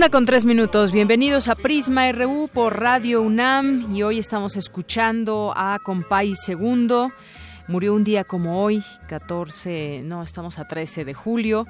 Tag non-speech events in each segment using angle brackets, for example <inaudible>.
Una con tres minutos. Bienvenidos a Prisma RU por Radio UNAM y hoy estamos escuchando a Compay Segundo. Murió un día como hoy, 14, no, estamos a 13 de julio.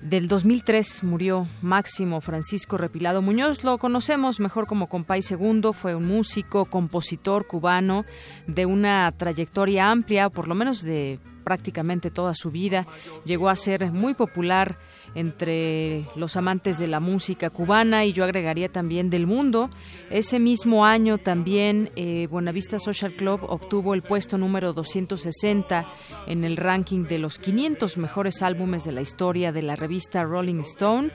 Del 2003 murió Máximo Francisco Repilado Muñoz. Lo conocemos mejor como Compay Segundo. Fue un músico, compositor cubano de una trayectoria amplia, por lo menos de prácticamente toda su vida. Llegó a ser muy popular entre los amantes de la música cubana y yo agregaría también del mundo. Ese mismo año también eh, Buenavista Social Club obtuvo el puesto número 260 en el ranking de los 500 mejores álbumes de la historia de la revista Rolling Stone.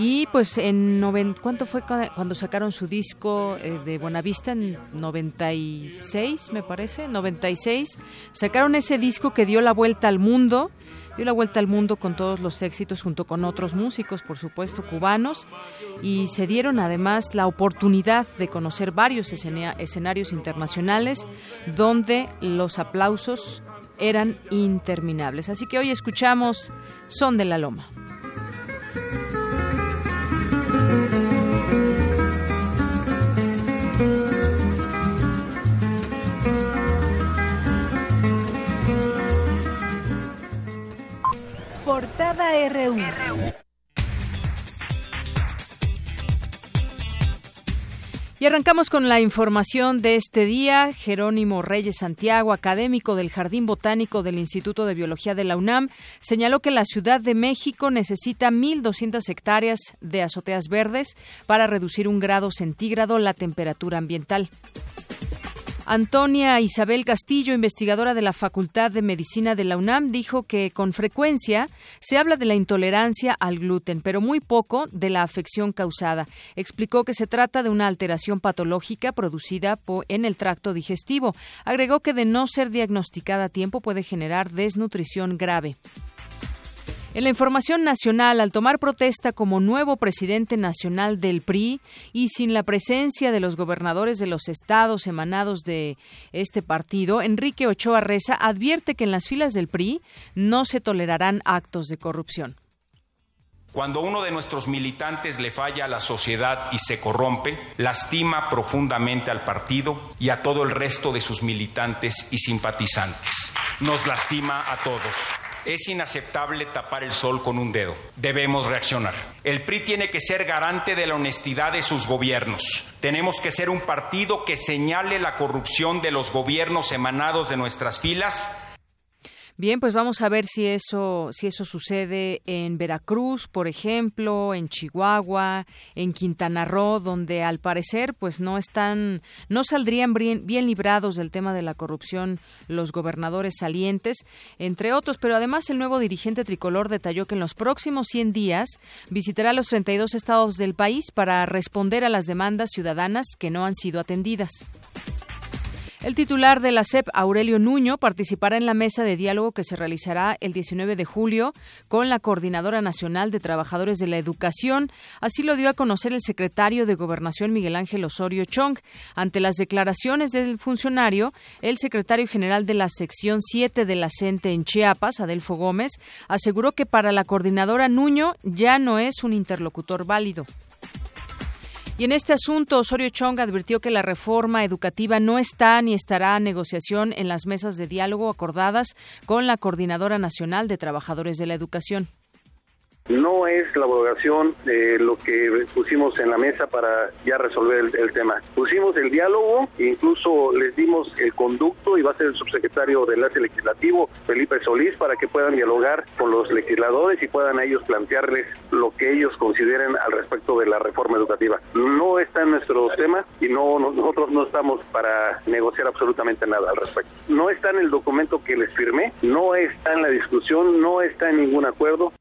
Y pues en noven, ¿cuánto fue cuando sacaron su disco eh, de Buenavista? En 96, me parece, 96. Sacaron ese disco que dio la vuelta al mundo dio la vuelta al mundo con todos los éxitos junto con otros músicos, por supuesto, cubanos, y se dieron además la oportunidad de conocer varios escenarios internacionales donde los aplausos eran interminables. Así que hoy escuchamos Son de la Loma. Portada RU. Y arrancamos con la información de este día. Jerónimo Reyes Santiago, académico del Jardín Botánico del Instituto de Biología de la UNAM, señaló que la Ciudad de México necesita 1.200 hectáreas de azoteas verdes para reducir un grado centígrado la temperatura ambiental. Antonia Isabel Castillo, investigadora de la Facultad de Medicina de la UNAM, dijo que con frecuencia se habla de la intolerancia al gluten, pero muy poco de la afección causada. Explicó que se trata de una alteración patológica producida en el tracto digestivo. Agregó que de no ser diagnosticada a tiempo puede generar desnutrición grave. En la información nacional, al tomar protesta como nuevo presidente nacional del PRI y sin la presencia de los gobernadores de los estados emanados de este partido, Enrique Ochoa Reza advierte que en las filas del PRI no se tolerarán actos de corrupción. Cuando uno de nuestros militantes le falla a la sociedad y se corrompe, lastima profundamente al partido y a todo el resto de sus militantes y simpatizantes. Nos lastima a todos. Es inaceptable tapar el sol con un dedo. Debemos reaccionar. El PRI tiene que ser garante de la honestidad de sus gobiernos. Tenemos que ser un partido que señale la corrupción de los gobiernos emanados de nuestras filas Bien, pues vamos a ver si eso, si eso sucede en Veracruz, por ejemplo, en Chihuahua, en Quintana Roo, donde al parecer, pues no están, no saldrían bien, bien librados del tema de la corrupción los gobernadores salientes, entre otros. Pero además el nuevo dirigente tricolor detalló que en los próximos 100 días visitará los 32 estados del país para responder a las demandas ciudadanas que no han sido atendidas. El titular de la CEP, Aurelio Nuño, participará en la mesa de diálogo que se realizará el 19 de julio con la Coordinadora Nacional de Trabajadores de la Educación. Así lo dio a conocer el secretario de Gobernación Miguel Ángel Osorio Chong. Ante las declaraciones del funcionario, el secretario general de la sección 7 de la CENTE en Chiapas, Adelfo Gómez, aseguró que para la coordinadora Nuño ya no es un interlocutor válido. Y en este asunto, Osorio Chong advirtió que la reforma educativa no está ni estará a negociación en las mesas de diálogo acordadas con la Coordinadora Nacional de Trabajadores de la Educación. No es la abrogación de lo que pusimos en la mesa para ya resolver el, tema. Pusimos el diálogo, incluso les dimos el conducto y va a ser el subsecretario del enlace legislativo, Felipe Solís, para que puedan dialogar con los legisladores y puedan ellos plantearles lo que ellos consideren al respecto de la reforma educativa. No está en nuestro tema y no nosotros no estamos para negociar absolutamente nada al respecto. No está en el documento que les firmé, no está en la discusión, no está en ningún acuerdo.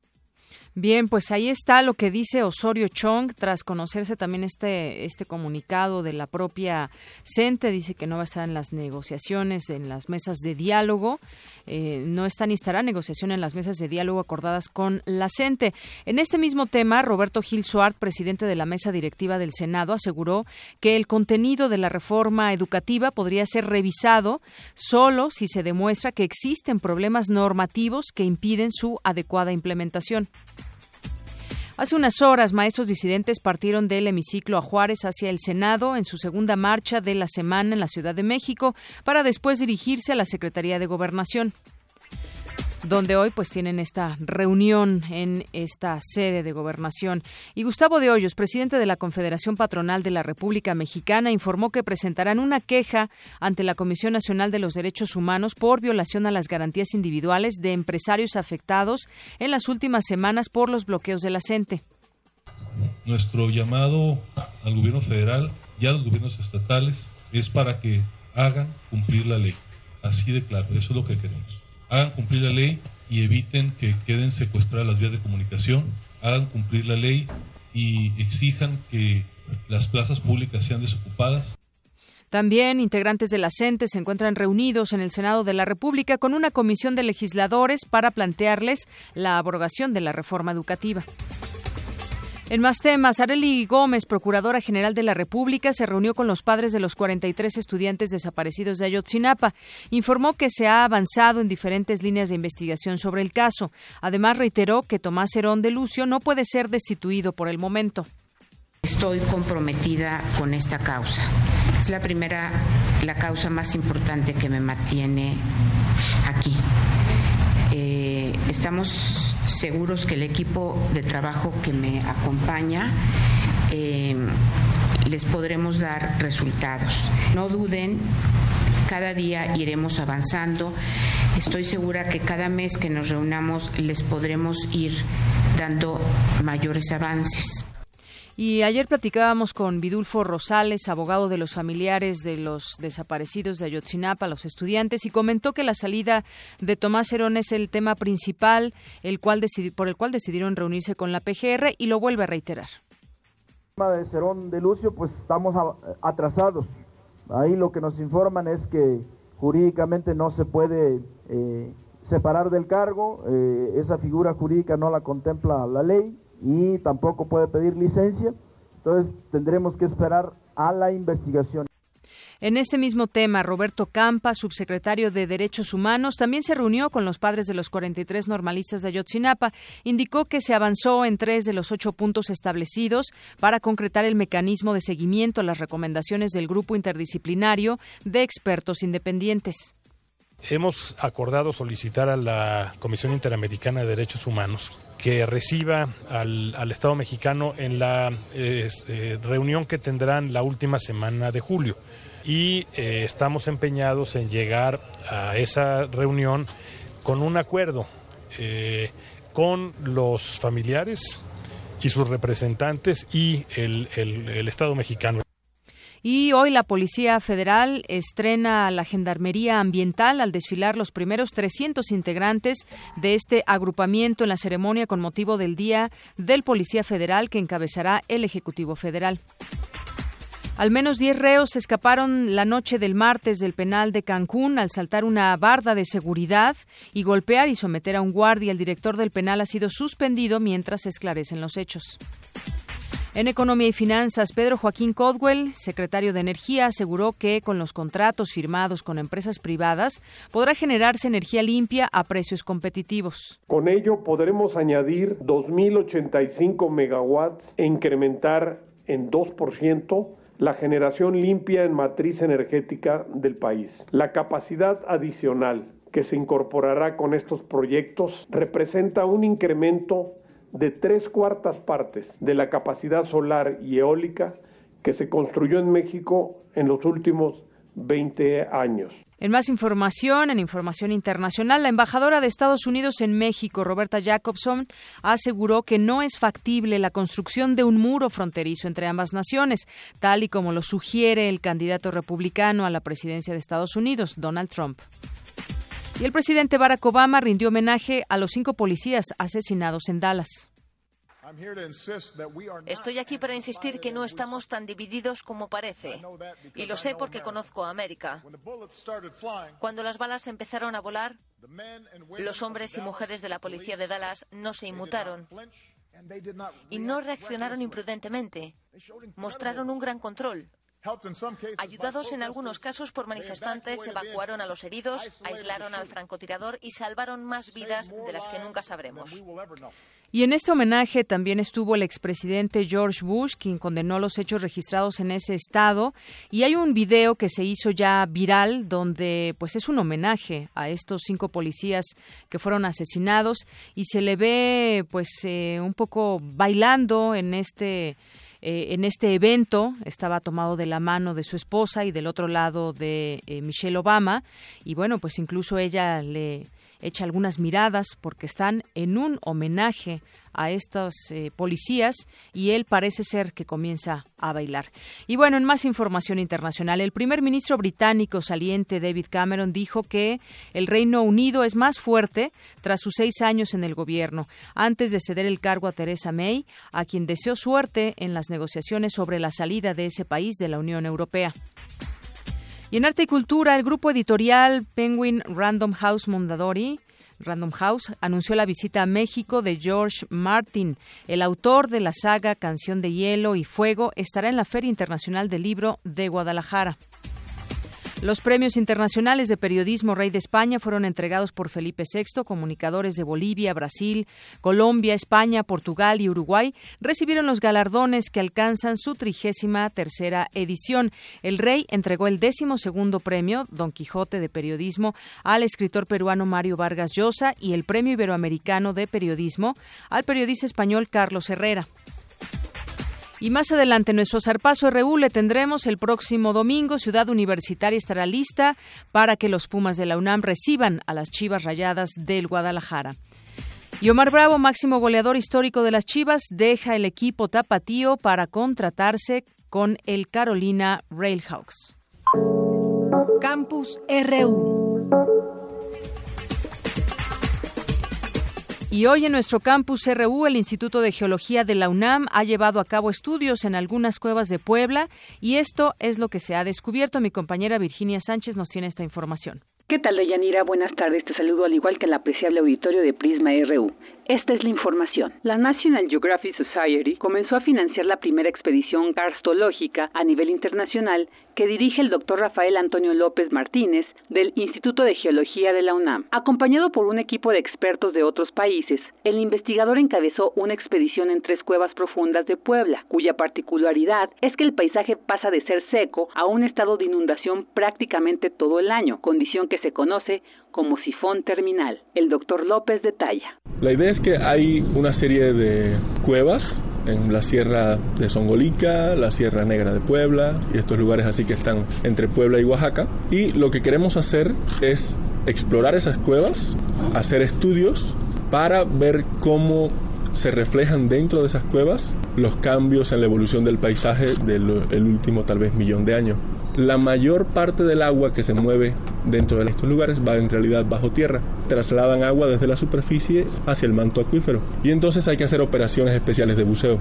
Bien, pues ahí está lo que dice Osorio Chong tras conocerse también este este comunicado de la propia CENTE. Dice que no va a estar en las negociaciones, en las mesas de diálogo. Eh, no está ni estará negociación en las mesas de diálogo acordadas con la CENTE. En este mismo tema, Roberto Gil Suart, presidente de la mesa directiva del Senado, aseguró que el contenido de la reforma educativa podría ser revisado solo si se demuestra que existen problemas normativos que impiden su adecuada implementación. Hace unas horas, maestros disidentes partieron del hemiciclo a Juárez hacia el Senado en su segunda marcha de la semana en la Ciudad de México para después dirigirse a la Secretaría de Gobernación donde hoy pues tienen esta reunión en esta sede de gobernación. Y Gustavo de Hoyos, presidente de la Confederación Patronal de la República Mexicana, informó que presentarán una queja ante la Comisión Nacional de los Derechos Humanos por violación a las garantías individuales de empresarios afectados en las últimas semanas por los bloqueos de la CENTE. Nuestro llamado al gobierno federal y a los gobiernos estatales es para que hagan cumplir la ley. Así de claro, eso es lo que queremos hagan cumplir la ley y eviten que queden secuestradas las vías de comunicación, hagan cumplir la ley y exijan que las plazas públicas sean desocupadas. También integrantes de la CENTE se encuentran reunidos en el Senado de la República con una comisión de legisladores para plantearles la abrogación de la reforma educativa. En más temas, Areli Gómez, Procuradora General de la República, se reunió con los padres de los 43 estudiantes desaparecidos de Ayotzinapa. Informó que se ha avanzado en diferentes líneas de investigación sobre el caso. Además, reiteró que Tomás Herón de Lucio no puede ser destituido por el momento. Estoy comprometida con esta causa. Es la primera, la causa más importante que me mantiene aquí. Eh, estamos seguros que el equipo de trabajo que me acompaña eh, les podremos dar resultados. No duden, cada día iremos avanzando. Estoy segura que cada mes que nos reunamos les podremos ir dando mayores avances. Y ayer platicábamos con Vidulfo Rosales, abogado de los familiares de los desaparecidos de Ayotzinapa, los estudiantes, y comentó que la salida de Tomás Herón es el tema principal el cual por el cual decidieron reunirse con la PGR y lo vuelve a reiterar. El tema de Cerón de Lucio, pues estamos atrasados. Ahí lo que nos informan es que jurídicamente no se puede eh, separar del cargo, eh, esa figura jurídica no la contempla la ley y tampoco puede pedir licencia. Entonces tendremos que esperar a la investigación. En este mismo tema, Roberto Campa, subsecretario de Derechos Humanos, también se reunió con los padres de los 43 normalistas de Ayotzinapa. Indicó que se avanzó en tres de los ocho puntos establecidos para concretar el mecanismo de seguimiento a las recomendaciones del grupo interdisciplinario de expertos independientes. Hemos acordado solicitar a la Comisión Interamericana de Derechos Humanos que reciba al, Estado mexicano en la eh, reunión que tendrán la última semana de julio. Y eh, estamos empeñados en llegar a esa reunión con un acuerdo eh, con los familiares y sus representantes y el Estado mexicano. Y hoy la Policía Federal estrena la Gendarmería Ambiental al desfilar los primeros 300 integrantes de este agrupamiento en la ceremonia con motivo del Día del Policía Federal que encabezará el Ejecutivo Federal. Al menos 10 reos escaparon la noche del martes del penal de Cancún al saltar una barda de seguridad y golpear y someter a un guardia. El director del penal ha sido suspendido mientras se esclarecen los hechos. En Economía y Finanzas, Pedro Joaquín Codwell, secretario de Energía, aseguró que con los contratos firmados con empresas privadas podrá generarse energía limpia a precios competitivos. Con ello podremos añadir 2.085 megawatts e incrementar en 2% la generación limpia en matriz energética del país. La capacidad adicional que se incorporará con estos proyectos representa un incremento de tres cuartas partes de la capacidad solar y eólica que se construyó en México en los últimos 20 años. En más información, en información internacional, la embajadora de Estados Unidos en México, Roberta Jacobson, aseguró que no es factible la construcción de un muro fronterizo entre ambas naciones, tal y como lo sugiere el candidato republicano a la presidencia de Estados Unidos, Donald Trump. Y el presidente Barack Obama rindió homenaje a los cinco policías asesinados en Dallas. Estoy aquí para insistir que no estamos tan divididos como parece. Y lo sé porque conozco a América. Cuando las balas empezaron a volar, los hombres y mujeres de la policía de Dallas no se inmutaron y no reaccionaron imprudentemente. Mostraron un gran control. Ayudados en algunos casos por manifestantes, evacuaron a los heridos, aislaron al francotirador y salvaron más vidas de las que nunca sabremos. Y en este homenaje también estuvo el expresidente George Bush, quien condenó los hechos registrados en ese estado. Y hay un video que se hizo ya viral donde pues es un homenaje a estos cinco policías que fueron asesinados y se le ve pues eh, un poco bailando en este eh, en este evento estaba tomado de la mano de su esposa y del otro lado de eh, Michelle Obama. Y bueno pues incluso ella le echa algunas miradas porque están en un homenaje a estos eh, policías y él parece ser que comienza a bailar. Y bueno, en más información internacional, el primer ministro británico saliente David Cameron dijo que el Reino Unido es más fuerte tras sus seis años en el gobierno, antes de ceder el cargo a Theresa May, a quien deseó suerte en las negociaciones sobre la salida de ese país de la Unión Europea. Y en arte y cultura, el grupo editorial Penguin Random House Mondadori Random House anunció la visita a México de George Martin. El autor de la saga Canción de Hielo y Fuego estará en la Feria Internacional del Libro de Guadalajara. Los premios internacionales de periodismo Rey de España fueron entregados por Felipe VI. Comunicadores de Bolivia, Brasil, Colombia, España, Portugal y Uruguay recibieron los galardones que alcanzan su trigésima tercera edición. El Rey entregó el décimo segundo premio, Don Quijote de Periodismo, al escritor peruano Mario Vargas Llosa y el Premio Iberoamericano de Periodismo al periodista español Carlos Herrera. Y más adelante, nuestro zarpazo RU le tendremos el próximo domingo. Ciudad Universitaria estará lista para que los Pumas de la UNAM reciban a las Chivas Rayadas del Guadalajara. Y Omar Bravo, máximo goleador histórico de las Chivas, deja el equipo tapatío para contratarse con el Carolina Railhawks. Campus RU. Y hoy en nuestro campus RU, el Instituto de Geología de la UNAM ha llevado a cabo estudios en algunas cuevas de Puebla y esto es lo que se ha descubierto. Mi compañera Virginia Sánchez nos tiene esta información. ¿Qué tal, Deyanira? Buenas tardes. Te saludo al igual que el apreciable auditorio de Prisma RU. Esta es la información. La National Geographic Society comenzó a financiar la primera expedición karstológica a nivel internacional que dirige el doctor Rafael Antonio López Martínez del Instituto de Geología de la UNAM. Acompañado por un equipo de expertos de otros países, el investigador encabezó una expedición en tres cuevas profundas de Puebla, cuya particularidad es que el paisaje pasa de ser seco a un estado de inundación prácticamente todo el año, condición que se conoce como sifón terminal. El doctor López detalla. La idea que hay una serie de cuevas en la Sierra de Songolica, la Sierra Negra de Puebla y estos lugares así que están entre Puebla y Oaxaca. Y lo que queremos hacer es explorar esas cuevas, hacer estudios para ver cómo se reflejan dentro de esas cuevas los cambios en la evolución del paisaje del último tal vez millón de años la mayor parte del agua que se mueve dentro de estos lugares va en realidad bajo tierra. Trasladan agua desde la superficie hacia el manto acuífero y entonces hay que hacer operaciones especiales de buceo.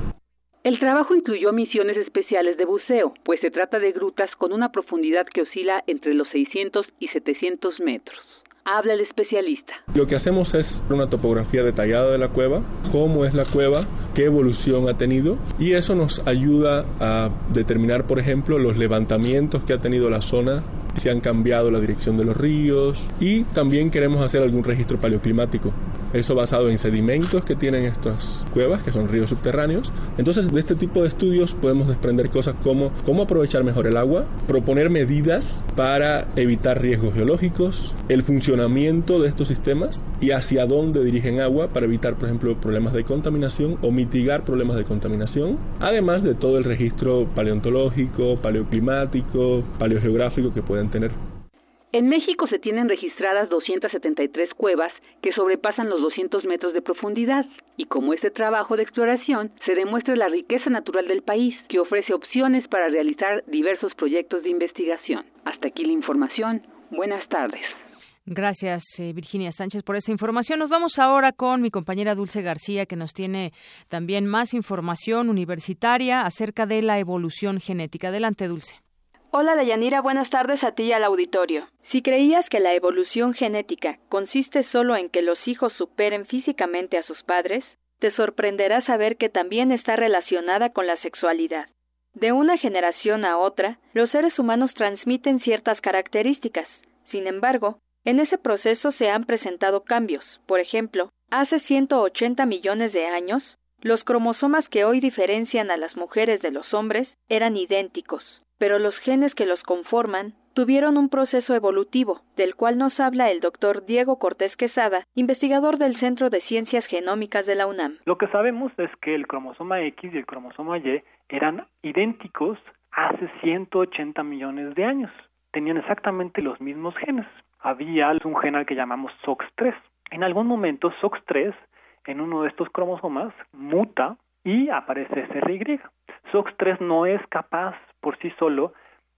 El trabajo incluyó misiones especiales de buceo, pues se trata de grutas con una profundidad que oscila entre los 600 y 700 metros habla el especialista. Lo que hacemos es una topografía detallada de la cueva, cómo es la cueva, qué evolución ha tenido y eso nos ayuda a determinar, por ejemplo, los levantamientos que ha tenido la zona si han cambiado la dirección de los ríos y también queremos hacer algún registro paleoclimático. Eso basado en sedimentos que tienen estas cuevas, que son ríos subterráneos. Entonces, de este tipo de estudios podemos desprender cosas como cómo aprovechar mejor el agua, proponer medidas para evitar riesgos geológicos, el funcionamiento de estos sistemas y hacia dónde dirigen agua para evitar, por ejemplo, problemas de contaminación o mitigar problemas de contaminación, además de todo el registro paleontológico, paleoclimático, paleogeográfico que pueden tener. En México se tienen registradas 273 cuevas que sobrepasan los 200 metros de profundidad y como este trabajo de exploración se demuestra la riqueza natural del país que ofrece opciones para realizar diversos proyectos de investigación. Hasta aquí la información. Buenas tardes. Gracias, eh, Virginia Sánchez, por esa información. Nos vamos ahora con mi compañera Dulce García, que nos tiene también más información universitaria acerca de la evolución genética. Adelante, Dulce. Hola, Dayanira. Buenas tardes a ti y al auditorio. Si creías que la evolución genética consiste solo en que los hijos superen físicamente a sus padres, te sorprenderá saber que también está relacionada con la sexualidad. De una generación a otra, los seres humanos transmiten ciertas características. Sin embargo, en ese proceso se han presentado cambios. Por ejemplo, hace 180 millones de años, los cromosomas que hoy diferencian a las mujeres de los hombres eran idénticos, pero los genes que los conforman tuvieron un proceso evolutivo, del cual nos habla el doctor Diego Cortés Quesada, investigador del Centro de Ciencias Genómicas de la UNAM. Lo que sabemos es que el cromosoma X y el cromosoma Y eran idénticos hace 180 millones de años. Tenían exactamente los mismos genes. Había un gen al que llamamos SOX3. En algún momento SOX3 en uno de estos cromosomas muta y aparece SRY. SOX3 no es capaz por sí solo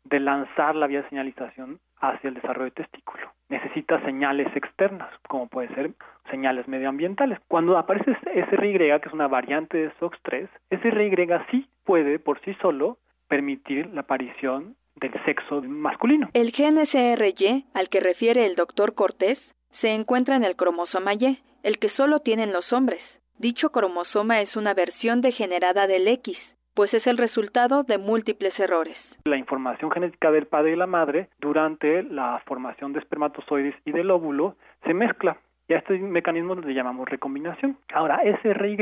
de lanzar la vía de señalización hacia el desarrollo de testículo. Necesita señales externas, como puede ser señales medioambientales. Cuando aparece SRY, que es una variante de SOX3, SRY sí puede por sí solo permitir la aparición del sexo masculino. El gen SRY, al que refiere el doctor Cortés, se encuentra en el cromosoma Y, el que solo tienen los hombres. Dicho cromosoma es una versión degenerada del X, pues es el resultado de múltiples errores. La información genética del padre y la madre durante la formación de espermatozoides y del óvulo se mezcla y a este mecanismo le llamamos recombinación. Ahora, SRY,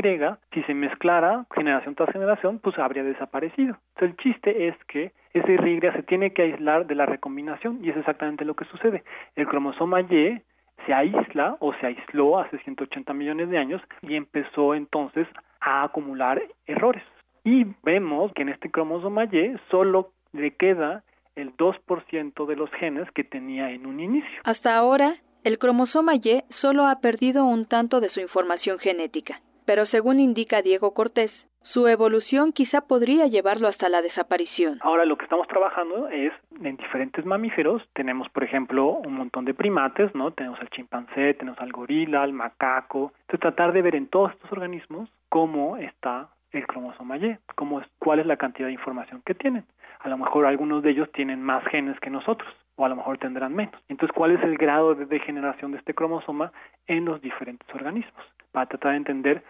si se mezclara generación tras generación, pues habría desaparecido. El chiste es que SRY se tiene que aislar de la recombinación y es exactamente lo que sucede. El cromosoma Y se aísla o se aisló hace 180 millones de años y empezó entonces a acumular errores. Y vemos que en este cromosoma Y solo le queda el 2% de los genes que tenía en un inicio. Hasta ahora, el cromosoma Y solo ha perdido un tanto de su información genética, pero según indica Diego Cortés, su evolución quizá podría llevarlo hasta la desaparición. Ahora lo que estamos trabajando es en diferentes mamíferos. Tenemos, por ejemplo, un montón de primates, ¿no? Tenemos al chimpancé, tenemos al gorila, al macaco. Entonces tratar de ver en todos estos organismos cómo está el cromosoma Y, cómo es, cuál es la cantidad de información que tienen. A lo mejor algunos de ellos tienen más genes que nosotros, o a lo mejor tendrán menos. Entonces, ¿cuál es el grado de degeneración de este cromosoma en los diferentes organismos? Para tratar de entender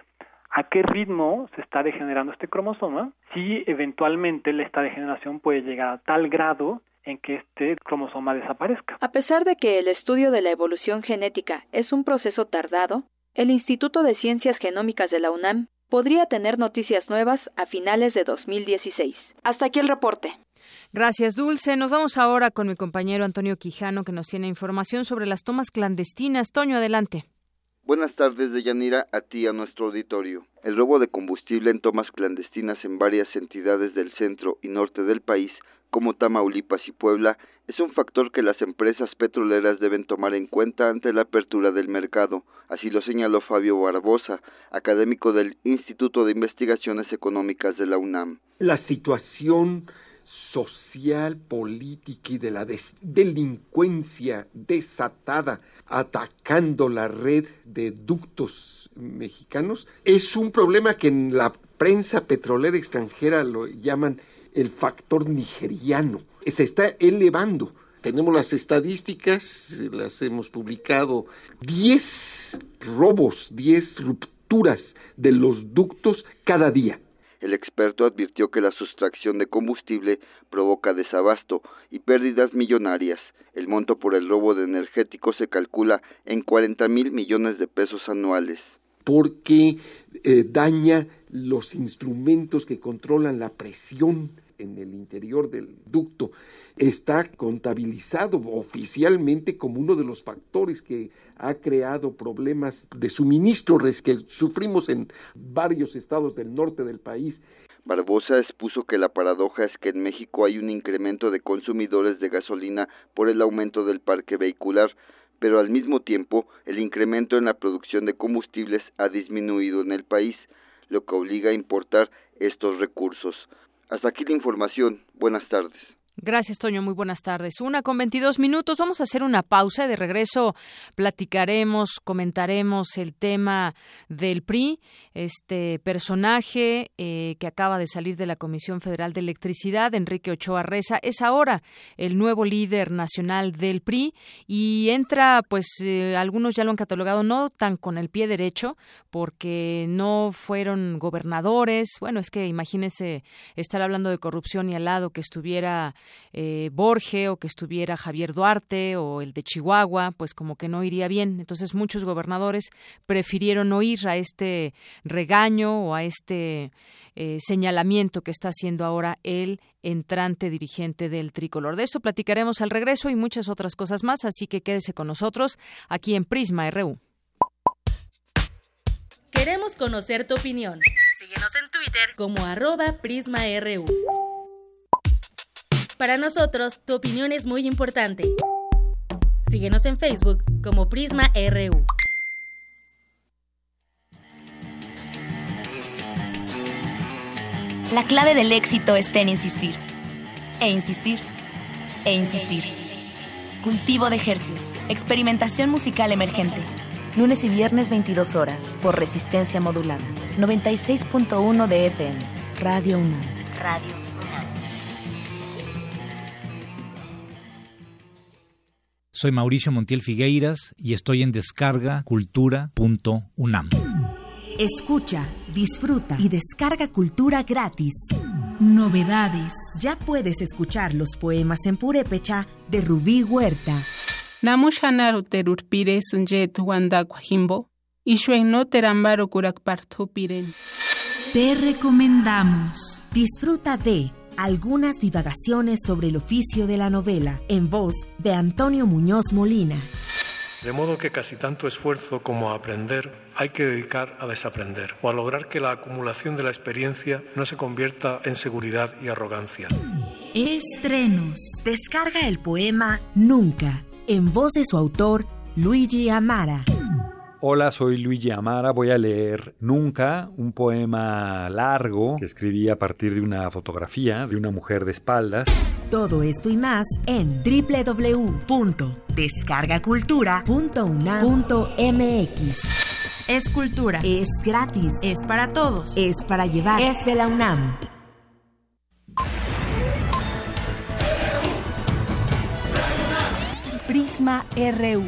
a qué ritmo se está degenerando este cromosoma, si eventualmente esta degeneración puede llegar a tal grado en que este cromosoma desaparezca. A pesar de que el estudio de la evolución genética es un proceso tardado, el Instituto de Ciencias Genómicas de la UNAM podría tener noticias nuevas a finales de 2016. Hasta aquí el reporte. Gracias, Dulce. Nos vamos ahora con mi compañero Antonio Quijano, que nos tiene información sobre las tomas clandestinas. Toño, adelante. Buenas tardes, Deyanira, a ti y a nuestro auditorio. El robo de combustible en tomas clandestinas en varias entidades del centro y norte del país como Tamaulipas y Puebla es un factor que las empresas petroleras deben tomar en cuenta ante la apertura del mercado, así lo señaló Fabio Barbosa, académico del Instituto de Investigaciones Económicas de la UNAM. La situación social, política y de la delincuencia desatada atacando la red de ductos mexicanos es un problema que en la prensa petrolera extranjera lo llaman el factor nigeriano. Se está elevando. Tenemos las estadísticas, las hemos publicado, 10 robos, 10 rupturas de los ductos cada día. El experto advirtió que la sustracción de combustible provoca desabasto y pérdidas millonarias. El monto por el robo de energéticos se calcula en 40 mil millones de pesos anuales. Porque eh, daña los instrumentos que controlan la presión en el interior del ducto está contabilizado oficialmente como uno de los factores que ha creado problemas de suministro que sufrimos en varios estados del norte del país. Barbosa expuso que la paradoja es que en México hay un incremento de consumidores de gasolina por el aumento del parque vehicular, pero al mismo tiempo el incremento en la producción de combustibles ha disminuido en el país, lo que obliga a importar estos recursos. Hasta aquí la información. Buenas tardes. Gracias, Toño. Muy buenas tardes. Una con 22 minutos. Vamos a hacer una pausa. De regreso platicaremos, comentaremos el tema del PRI, este personaje eh, que acaba de salir de la Comisión Federal de Electricidad, Enrique Ochoa Reza, es ahora el nuevo líder nacional del PRI y entra, pues eh, algunos ya lo han catalogado no tan con el pie derecho, porque no fueron gobernadores. Bueno, es que imagínense estar hablando de corrupción y al lado que estuviera eh, Borge o que estuviera Javier Duarte o el de Chihuahua, pues como que no iría bien. Entonces muchos gobernadores prefirieron no ir a este regaño o a este eh, señalamiento que está haciendo ahora el entrante dirigente del tricolor. De eso platicaremos al regreso y muchas otras cosas más, así que quédese con nosotros aquí en Prisma RU. Queremos conocer tu opinión. Síguenos en Twitter como arroba PrismaRU. Para nosotros, tu opinión es muy importante. Síguenos en Facebook como Prisma RU. La clave del éxito está en insistir. E insistir. E insistir. Cultivo de ejercicios. Experimentación musical emergente. Lunes y viernes 22 horas por resistencia modulada. 96.1 de FM. Radio UNAM. Radio Soy Mauricio Montiel Figueiras y estoy en descargacultura.unam. Escucha, disfruta y descarga cultura gratis. Novedades. Ya puedes escuchar los poemas en purépecha de Rubí Huerta. Namushanaru terurpire sunjet wandakwajimbo. Ishueno terambaro kurakpartupiren. Te recomendamos. Disfruta de algunas divagaciones sobre el oficio de la novela, en voz de Antonio Muñoz Molina. De modo que casi tanto esfuerzo como a aprender hay que dedicar a desaprender o a lograr que la acumulación de la experiencia no se convierta en seguridad y arrogancia. Estrenos. Descarga el poema Nunca, en voz de su autor, Luigi Amara. Hola, soy Luigi Amara. Voy a leer Nunca, un poema largo que escribí a partir de una fotografía de una mujer de espaldas. Todo esto y más en www.descargacultura.unam.mx. Es cultura. Es gratis. Es para todos. Es para llevar. Es de la UNAM. Prisma RU.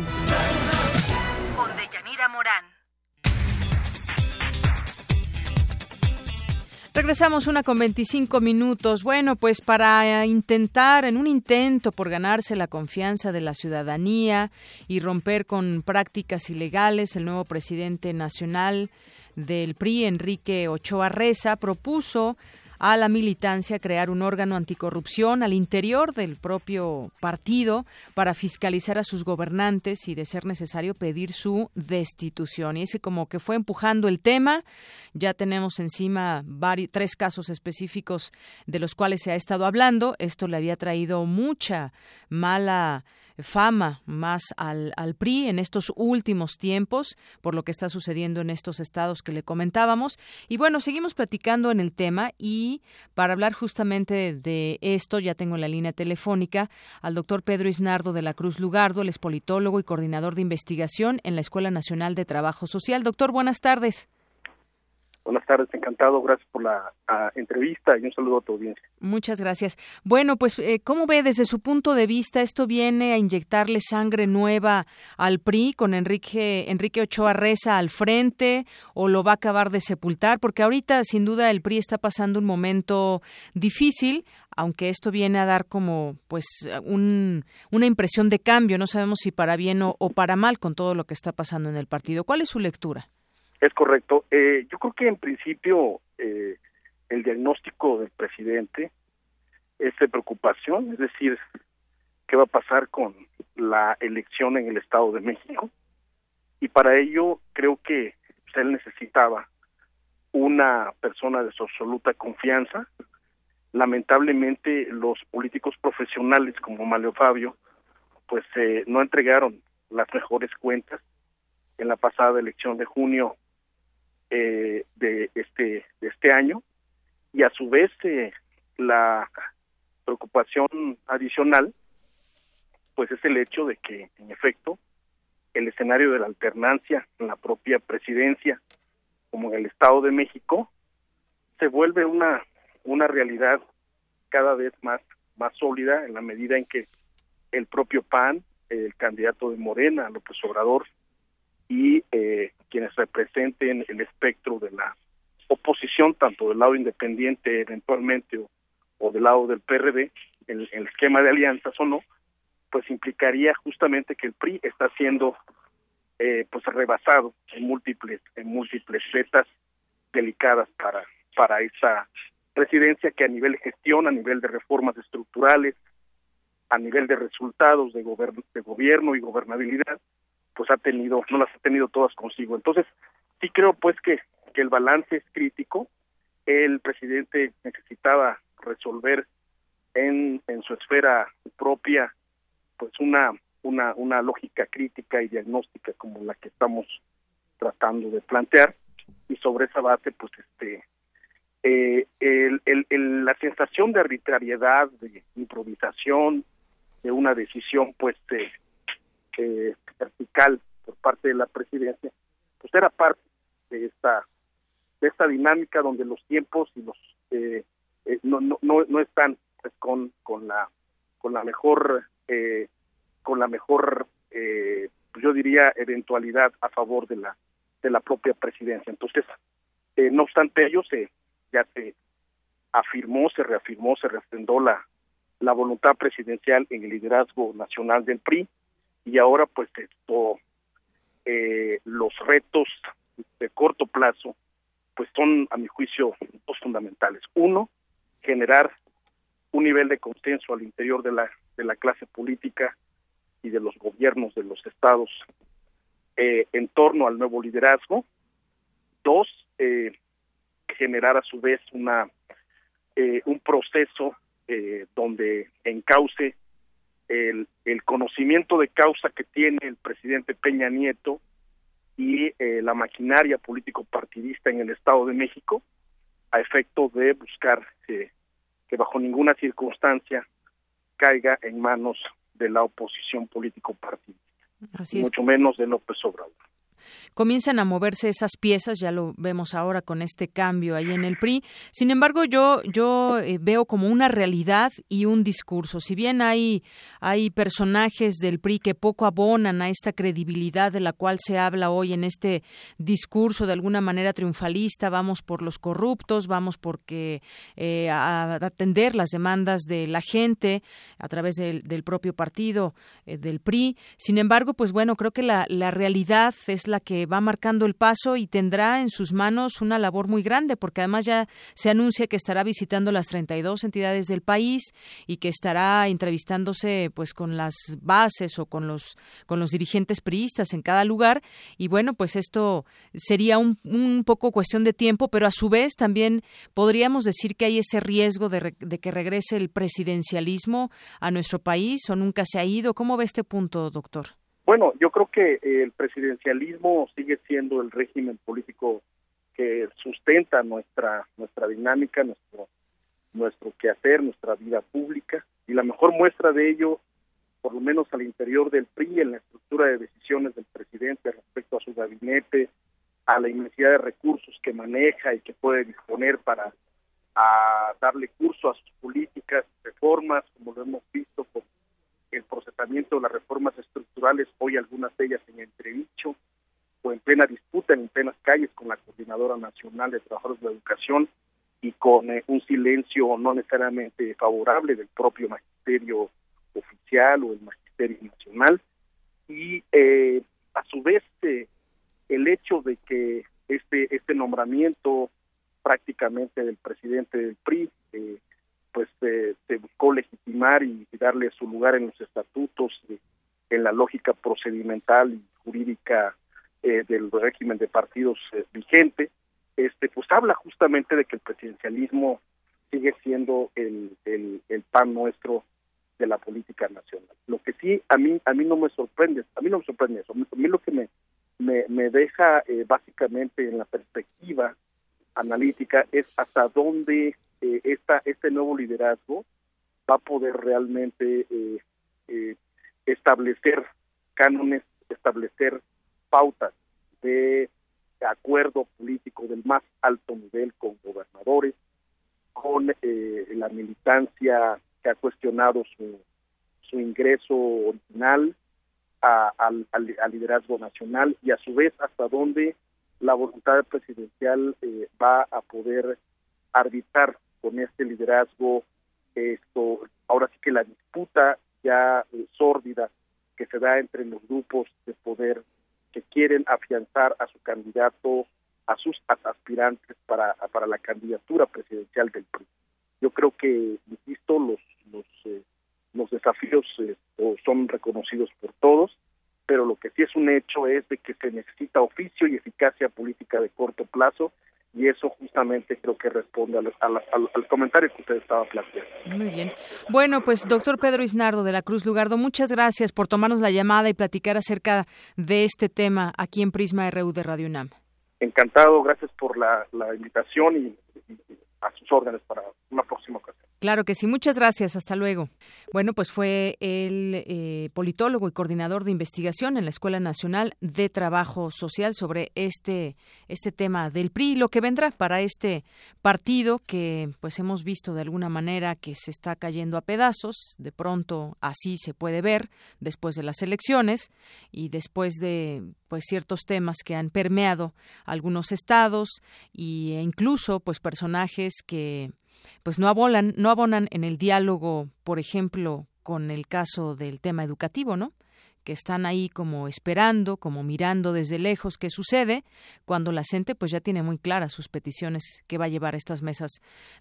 Regresamos una con 25 minutos. Bueno, pues para intentar, en un intento por ganarse la confianza de la ciudadanía y romper con prácticas ilegales, el nuevo presidente nacional del PRI, Enrique Ochoa Reza, propuso a la militancia crear un órgano anticorrupción al interior del propio partido para fiscalizar a sus gobernantes y, de ser necesario, pedir su destitución. Y ese como que fue empujando el tema. Ya tenemos encima varios, tres casos específicos de los cuales se ha estado hablando. Esto le había traído mucha mala fama más al, al PRI en estos últimos tiempos por lo que está sucediendo en estos estados que le comentábamos. Y bueno, seguimos platicando en el tema y para hablar justamente de esto ya tengo en la línea telefónica al doctor Pedro Isnardo de la Cruz Lugardo, el es politólogo y coordinador de investigación en la Escuela Nacional de Trabajo Social. Doctor, buenas tardes. Buenas tardes, encantado, gracias por la entrevista y un saludo a tu audiencia. Muchas gracias. Bueno, pues, eh, ¿cómo ve desde su punto de vista esto viene a inyectarle sangre nueva al PRI con Enrique, Enrique Ochoa Reza al frente o lo va a acabar de sepultar? Porque ahorita, sin duda, el PRI está pasando un momento difícil, aunque esto viene a dar como, pues, un, una impresión de cambio, no sabemos si para bien o para mal con todo lo que está pasando en el partido. ¿Cuál es su lectura? Es correcto. Eh, yo creo que en principio eh, el diagnóstico del presidente es de preocupación, es decir, qué va a pasar con la elección en el Estado de México. Y para ello creo que pues, él necesitaba una persona de su absoluta confianza. Lamentablemente los políticos profesionales como Maleo Fabio pues eh, no entregaron las mejores cuentas en la pasada elección de junio eh, de este de este año y a su vez eh, la preocupación adicional pues es el hecho de que en efecto el escenario de la alternancia en la propia presidencia como en el Estado de México se vuelve una una realidad cada vez más más sólida en la medida en que el propio PAN el candidato de Morena López Obrador y eh, quienes representen el espectro de la oposición, tanto del lado independiente eventualmente o, del lado del PRD, en, el esquema de alianzas o no, pues implicaría justamente que el PRI está siendo eh, pues rebasado en múltiples en múltiples vetas delicadas para para esa presidencia que a nivel de gestión, a nivel de reformas estructurales, a nivel de resultados de, de gobierno y gobernabilidad, pues ha tenido, no las ha tenido todas consigo. Entonces, sí creo pues que, que el balance es crítico. El presidente necesitaba resolver en, en su esfera propia pues una, una, una lógica crítica y diagnóstica como la que estamos tratando de plantear y sobre esa base pues este eh, el, el, la sensación de arbitrariedad de improvisación de una decisión pues eh, por parte de la presidencia, pues era parte de esta de esta dinámica donde los tiempos y los eh, eh, no, no, no, están pues, con con la con la mejor eh, con la mejor pues, yo diría eventualidad a favor de la de la propia presidencia. Entonces no obstante ello se ya se afirmó se reafirmó se refrendó la la voluntad presidencial en el liderazgo nacional del PRI y ahora pues esto eh, los retos de corto plazo pues son a mi juicio dos fundamentales. Uno generar un nivel de consenso al interior de la de la clase política y de los gobiernos de los estados eh, en torno al nuevo liderazgo. Dos eh, generar a su vez una un proceso donde encauce el, el conocimiento de causa que tiene el presidente Peña Nieto y eh, la maquinaria político partidista en el Estado de México a efecto de buscar eh, que bajo ninguna circunstancia caiga en manos de la oposición político partidista, mucho menos de López Obrador comienzan a moverse esas piezas, ya lo vemos ahora con este cambio ahí en el PRI. Sin embargo, yo, yo eh, veo como una realidad y un discurso. Si bien hay, hay personajes del PRI que poco abonan a esta credibilidad de la cual se habla hoy en este discurso de alguna manera triunfalista, vamos por los corruptos, vamos porque eh, a atender las demandas de la gente a través del, propio partido eh, del PRI. Sin embargo, pues bueno, creo que la, la realidad es la que va marcando el paso y tendrá en sus manos una labor muy grande, porque además ya se anuncia que estará visitando las 32 entidades del país y que estará entrevistándose pues con las bases o con los con los dirigentes priistas en cada lugar y bueno, pues esto sería un, un poco cuestión de tiempo, pero a su vez también podríamos decir que hay ese riesgo de, de que regrese el presidencialismo a nuestro país o nunca se ha ido. ¿Cómo ve este punto, doctor? Bueno, yo creo que el presidencialismo sigue siendo el régimen político que sustenta nuestra nuestra dinámica, nuestro nuestro quehacer, nuestra vida pública. Y la mejor muestra de ello, por lo menos al interior del PRI, en la estructura de decisiones del presidente respecto a su gabinete, a la inmensidad de recursos que maneja y que puede disponer para darle curso a sus políticas, reformas, como lo hemos visto con el procesamiento de las reformas estructurales, hoy algunas de ellas en entredicho o en plena disputa en plenas calles con la Coordinadora Nacional de Trabajadores de la Educación y con eh, un silencio no necesariamente favorable del propio magisterio oficial o el magisterio nacional. Y eh, a su vez eh, el hecho de que este este nombramiento prácticamente del presidente del PRI pues se buscó legitimar y, darle su lugar en los estatutos en la lógica procedimental y jurídica del régimen de partidos vigente este pues habla justamente de que el presidencialismo sigue siendo el, el, pan nuestro de la política nacional. Lo que sí a mí a mí no me sorprende, a mí no me sorprende eso, a mí lo que me me, me deja eh, básicamente en la perspectiva analítica es hasta dónde eh, esta, este nuevo liderazgo va a poder realmente eh, eh, establecer cánones, establecer pautas de acuerdo político del más alto nivel con gobernadores, con eh, la militancia que ha cuestionado su, su ingreso original al, liderazgo nacional y a su vez hasta dónde la voluntad presidencial eh, va a poder arbitrar con este liderazgo esto ahora sí que la disputa ya eh, sórdida que se da entre los grupos de poder que quieren afianzar a su candidato, a sus aspirantes para, para la candidatura presidencial del PRI. Yo creo que, insisto, los, los, eh, los desafíos eh, son reconocidos por todos, pero lo que sí es un hecho es de que se necesita oficio y eficacia política de corto plazo y eso justamente creo que responde al, comentario que usted estaba planteando. Muy bien. Bueno, pues doctor Pedro Isnardo de la Cruz Lugardo, muchas gracias por tomarnos la llamada y platicar acerca de este tema aquí en Prisma RU de Radio UNAM. Encantado, gracias por la, invitación y a sus órdenes para una próxima ocasión. Claro que sí, muchas gracias, hasta luego. Bueno, pues fue el eh, politólogo y coordinador de investigación en la Escuela Nacional de Trabajo Social sobre este, este tema del PRI, lo que vendrá para este partido que pues hemos visto de alguna manera que se está cayendo a pedazos, de pronto así se puede ver después de las elecciones y después de pues ciertos temas que han permeado algunos estados e incluso pues personajes que pues no abonan, no abonan en el diálogo, por ejemplo, con el caso del tema educativo, ¿no? que están ahí como esperando, como mirando desde lejos qué sucede, cuando la CENTE pues ya tiene muy claras sus peticiones que va a llevar estas mesas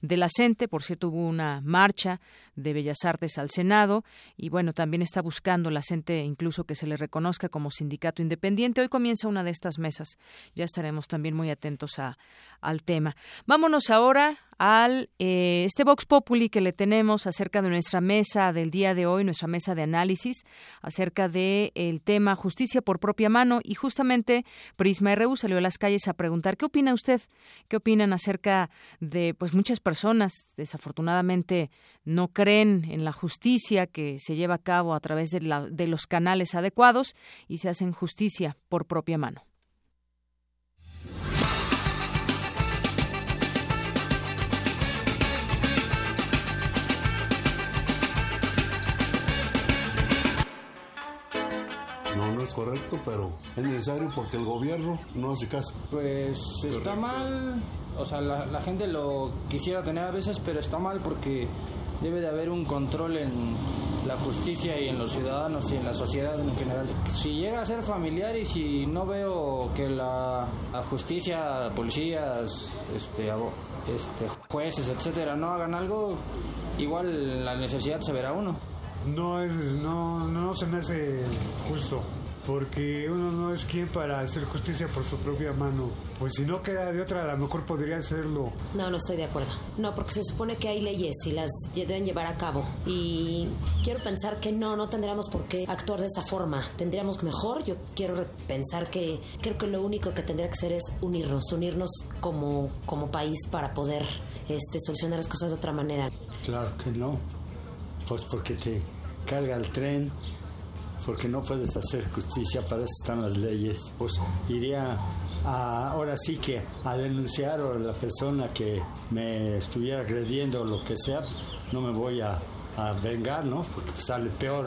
de la CENTE. Por cierto, hubo una marcha de Bellas Artes al Senado y bueno, también está buscando la CENTE incluso que se le reconozca como sindicato independiente. Hoy comienza una de estas mesas. Ya estaremos también muy atentos a, al tema. Vámonos ahora al eh, este Vox Populi que le tenemos acerca de nuestra mesa del día de hoy, nuestra mesa de análisis acerca de el tema justicia por propia mano y justamente Prisma RU salió a las calles a preguntar qué opina usted, qué opinan acerca de pues muchas personas desafortunadamente no creen en la justicia que se lleva a cabo a través de, la, de los canales adecuados y se hacen justicia por propia mano. Correcto, pero es necesario porque el gobierno no hace caso. Pues está mal, o sea, la, gente lo quisiera tener a veces, pero está mal porque debe de haber un control en la justicia y en los ciudadanos y en la sociedad en general. Si llega a ser familiar y si no veo que la, justicia, policías, este, este, jueces, etcétera, no hagan algo, igual la necesidad se verá uno. No, es, no, no se me hace justo porque uno no es quien para hacer justicia por su propia mano. Pues si no queda de otra, a lo mejor podría hacerlo. No, no estoy de acuerdo. No, porque se supone que hay leyes y las deben llevar a cabo. Y quiero pensar que no, no tendríamos por qué actuar de esa forma. Tendríamos mejor, yo quiero pensar que creo que lo único que tendría que hacer es unirnos, unirnos como, como país para poder este, solucionar las cosas de otra manera. Claro que no. Pues porque te carga el tren porque no puedes hacer justicia, para eso están las leyes. Pues iría ahora sí que a denunciar a la persona que me estuviera agrediendo o lo que sea, no me voy a, a vengar, ¿no? Porque sale peor.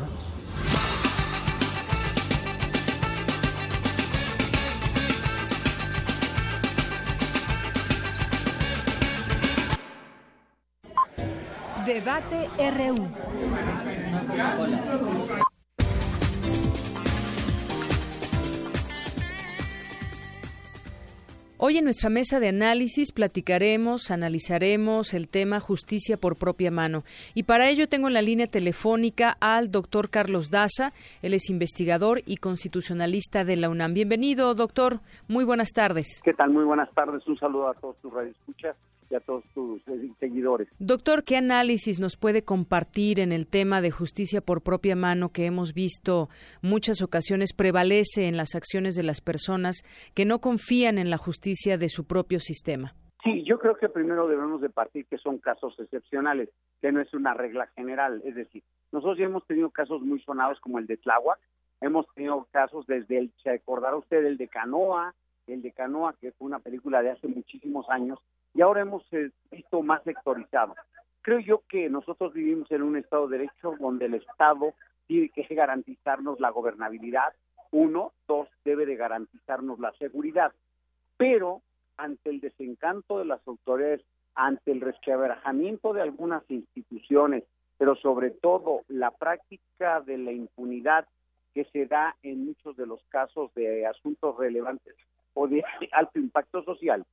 Debate RU. Hoy en nuestra mesa de análisis platicaremos, analizaremos el tema justicia por propia mano. Y para ello tengo en la línea telefónica al doctor Carlos Daza. Él es investigador y constitucionalista de la UNAM. Bienvenido, doctor. Muy buenas tardes. ¿Qué tal? Muy buenas tardes. Un saludo a todos tus radioescuchas y a todos tus eh, seguidores. Doctor, ¿qué análisis nos puede compartir en el tema de justicia por propia mano que hemos visto muchas ocasiones prevalece en las acciones de las personas que no confían en la justicia de su propio sistema? Sí, yo creo que primero debemos de partir que son casos excepcionales, que no es una regla general. Es decir, nosotros ya hemos tenido casos muy sonados como el de Tláhuac, hemos tenido casos desde el, se acordará usted, el de Canoa, el de Canoa, que fue una película de hace muchísimos años, y ahora hemos eh, visto más sectorizado. Creo yo que nosotros vivimos en un Estado de Derecho donde el Estado tiene que garantizarnos la gobernabilidad, uno, dos, debe de garantizarnos la seguridad, pero ante el desencanto de las autoridades, ante el resquebrajamiento de algunas instituciones, pero sobre todo la práctica de la impunidad que se da en muchos de los casos de asuntos relevantes o de <laughs> alto impacto social,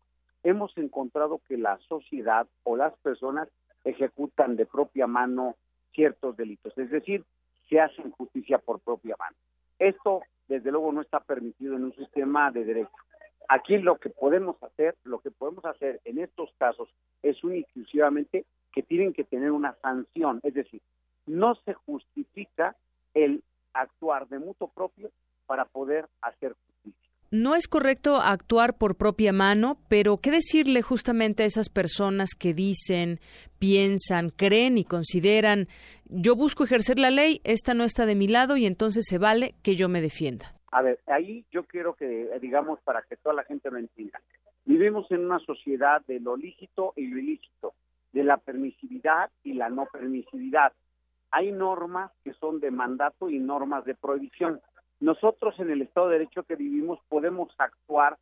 hemos encontrado que la sociedad o las personas ejecutan de propia mano ciertos delitos, es decir, se hacen justicia por propia mano. Esto, desde luego, no está permitido en un sistema de derecho. Aquí lo que podemos hacer, lo que podemos hacer en estos casos es únicamente que tienen que tener una sanción, es decir, no se justifica el actuar de mutuo propio para poder hacer no es correcto actuar por propia mano, pero ¿qué decirle justamente a esas personas que dicen, piensan, creen y consideran, yo busco ejercer la ley, esta no está de mi lado y entonces se vale que yo me defienda? A ver, ahí yo quiero que, digamos, para que toda la gente lo entienda, vivimos en una sociedad de lo lícito y lo ilícito, de la permisividad y la no permisividad. Hay normas que son de mandato y normas de prohibición nosotros en el Estado de Derecho que vivimos podemos actuar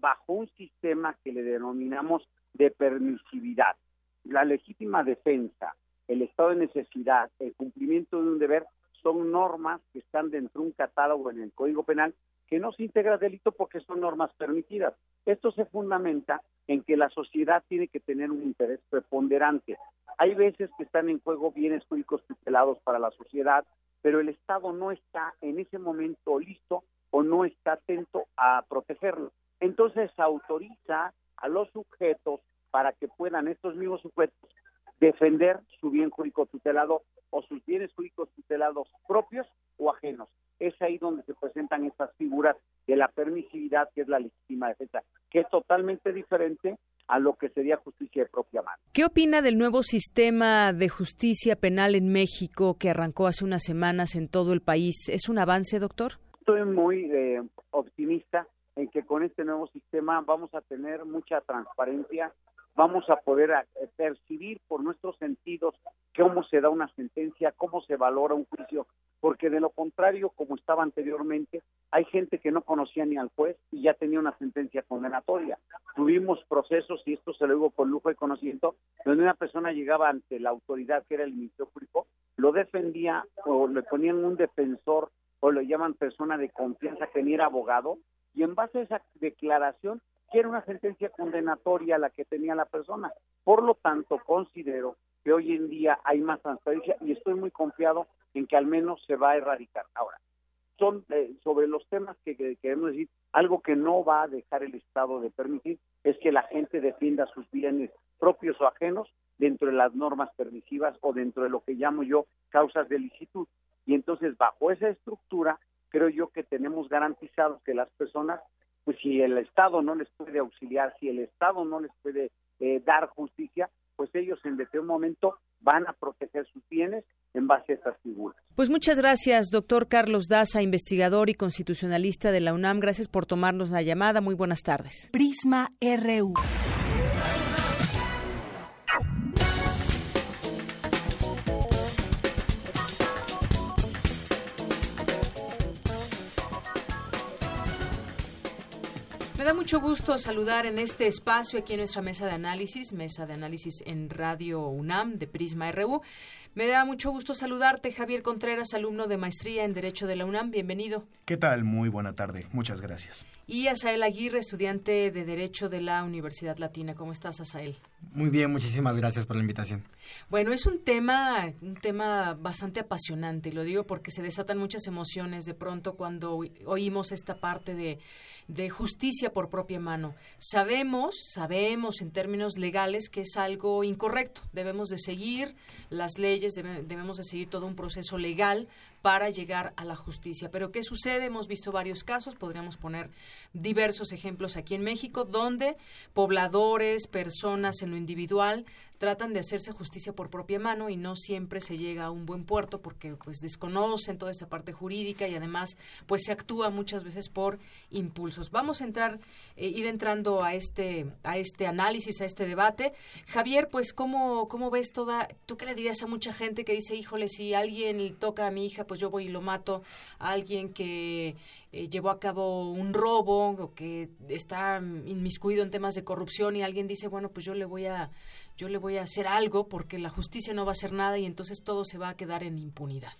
bajo un sistema que le denominamos de permisividad. La legítima defensa, el estado de necesidad, el cumplimiento de un deber son normas que están dentro de un catálogo en el Código Penal que no se integra delito porque son normas permitidas. Esto se fundamenta en que la sociedad tiene que tener un interés preponderante. Hay veces que están en juego bienes públicos tutelados para la sociedad, pero el Estado no está en ese momento listo o no está atento a protegerlo. Entonces autoriza a los sujetos para que puedan estos mismos sujetos defender su bien jurídico tutelado o sus bienes jurídicos tutelados propios o ajenos. Es ahí donde se presentan estas figuras de la permisividad, que es la legítima defensa, que es totalmente diferente a lo que sería justicia de propia mano. ¿Qué opina del nuevo sistema de justicia penal en México que arrancó hace unas semanas en todo el país? ¿Es un avance, doctor? Estoy muy eh, optimista en que con este nuevo sistema vamos a tener mucha transparencia, vamos a poder eh, percibir por nuestros sentidos cómo se da una sentencia, cómo se valora un juicio, porque de lo contrario, como estaba anteriormente, hay gente que no conocía ni al juez y ya tenía una sentencia condenatoria. Tuvimos procesos, y esto se lo digo con lujo de conocimiento, donde una persona llegaba ante la autoridad que era el Ministerio Público, lo defendía o le ponían un defensor o lo llaman persona de confianza que ni era abogado, y en base a esa declaración, que una sentencia condenatoria la que tenía la persona. Por lo tanto, considero que hoy en día hay más transparencia y estoy muy confiado en que al menos se va a erradicar. Ahora, son eh, sobre los temas que, queremos decir, algo que no va a dejar el Estado de permitir es que la gente defienda sus bienes propios o ajenos dentro de las normas permisivas o dentro de lo que llamo yo causas de licitud. Y entonces, bajo esa estructura, creo yo que tenemos garantizado que las personas, pues si el Estado no les puede auxiliar, si el Estado no les puede eh, dar justicia, pues ellos en determinado momento van a proteger sus bienes en base a estas figuras. Pues muchas gracias, doctor Carlos Daza, investigador y constitucionalista de la UNAM. Gracias por tomarnos la llamada. Muy buenas tardes. Prisma RU. Da mucho gusto saludar en este espacio aquí en nuestra mesa de análisis, mesa de análisis en Radio UNAM de Prisma RU. Me da mucho gusto saludarte, Javier Contreras, alumno de maestría en Derecho de la UNAM. Bienvenido. ¿Qué tal? Muy buena tarde. Muchas gracias. Y Asael Aguirre, estudiante de Derecho de la Universidad Latina. ¿Cómo estás, Asael? Muy bien, muchísimas gracias por la invitación. Bueno, es un tema, un tema bastante apasionante, lo digo porque se desatan muchas emociones de pronto cuando oímos esta parte de, de justicia por propia mano. Sabemos, sabemos en términos legales que es algo incorrecto. Debemos de seguir las leyes, debemos de seguir todo un proceso legal para llegar a la justicia. Pero ¿qué sucede? Hemos visto varios casos, podríamos poner diversos ejemplos aquí en México, donde pobladores, personas en lo individual tratan de hacerse justicia por propia mano y no siempre se llega a un buen puerto porque pues desconocen toda esa parte jurídica y además pues se actúa muchas veces por impulsos. Vamos a entrar eh, ir entrando a este a este análisis, a este debate. Javier, pues cómo cómo ves toda tú qué le dirías a mucha gente que dice, "Híjole, si alguien toca a mi hija, pues yo voy y lo mato." A alguien que eh, llevó a cabo un robo o que está inmiscuido en temas de corrupción y alguien dice, bueno, pues yo le voy a yo le voy a hacer algo porque la justicia no va a hacer nada y entonces todo se va a quedar en impunidad.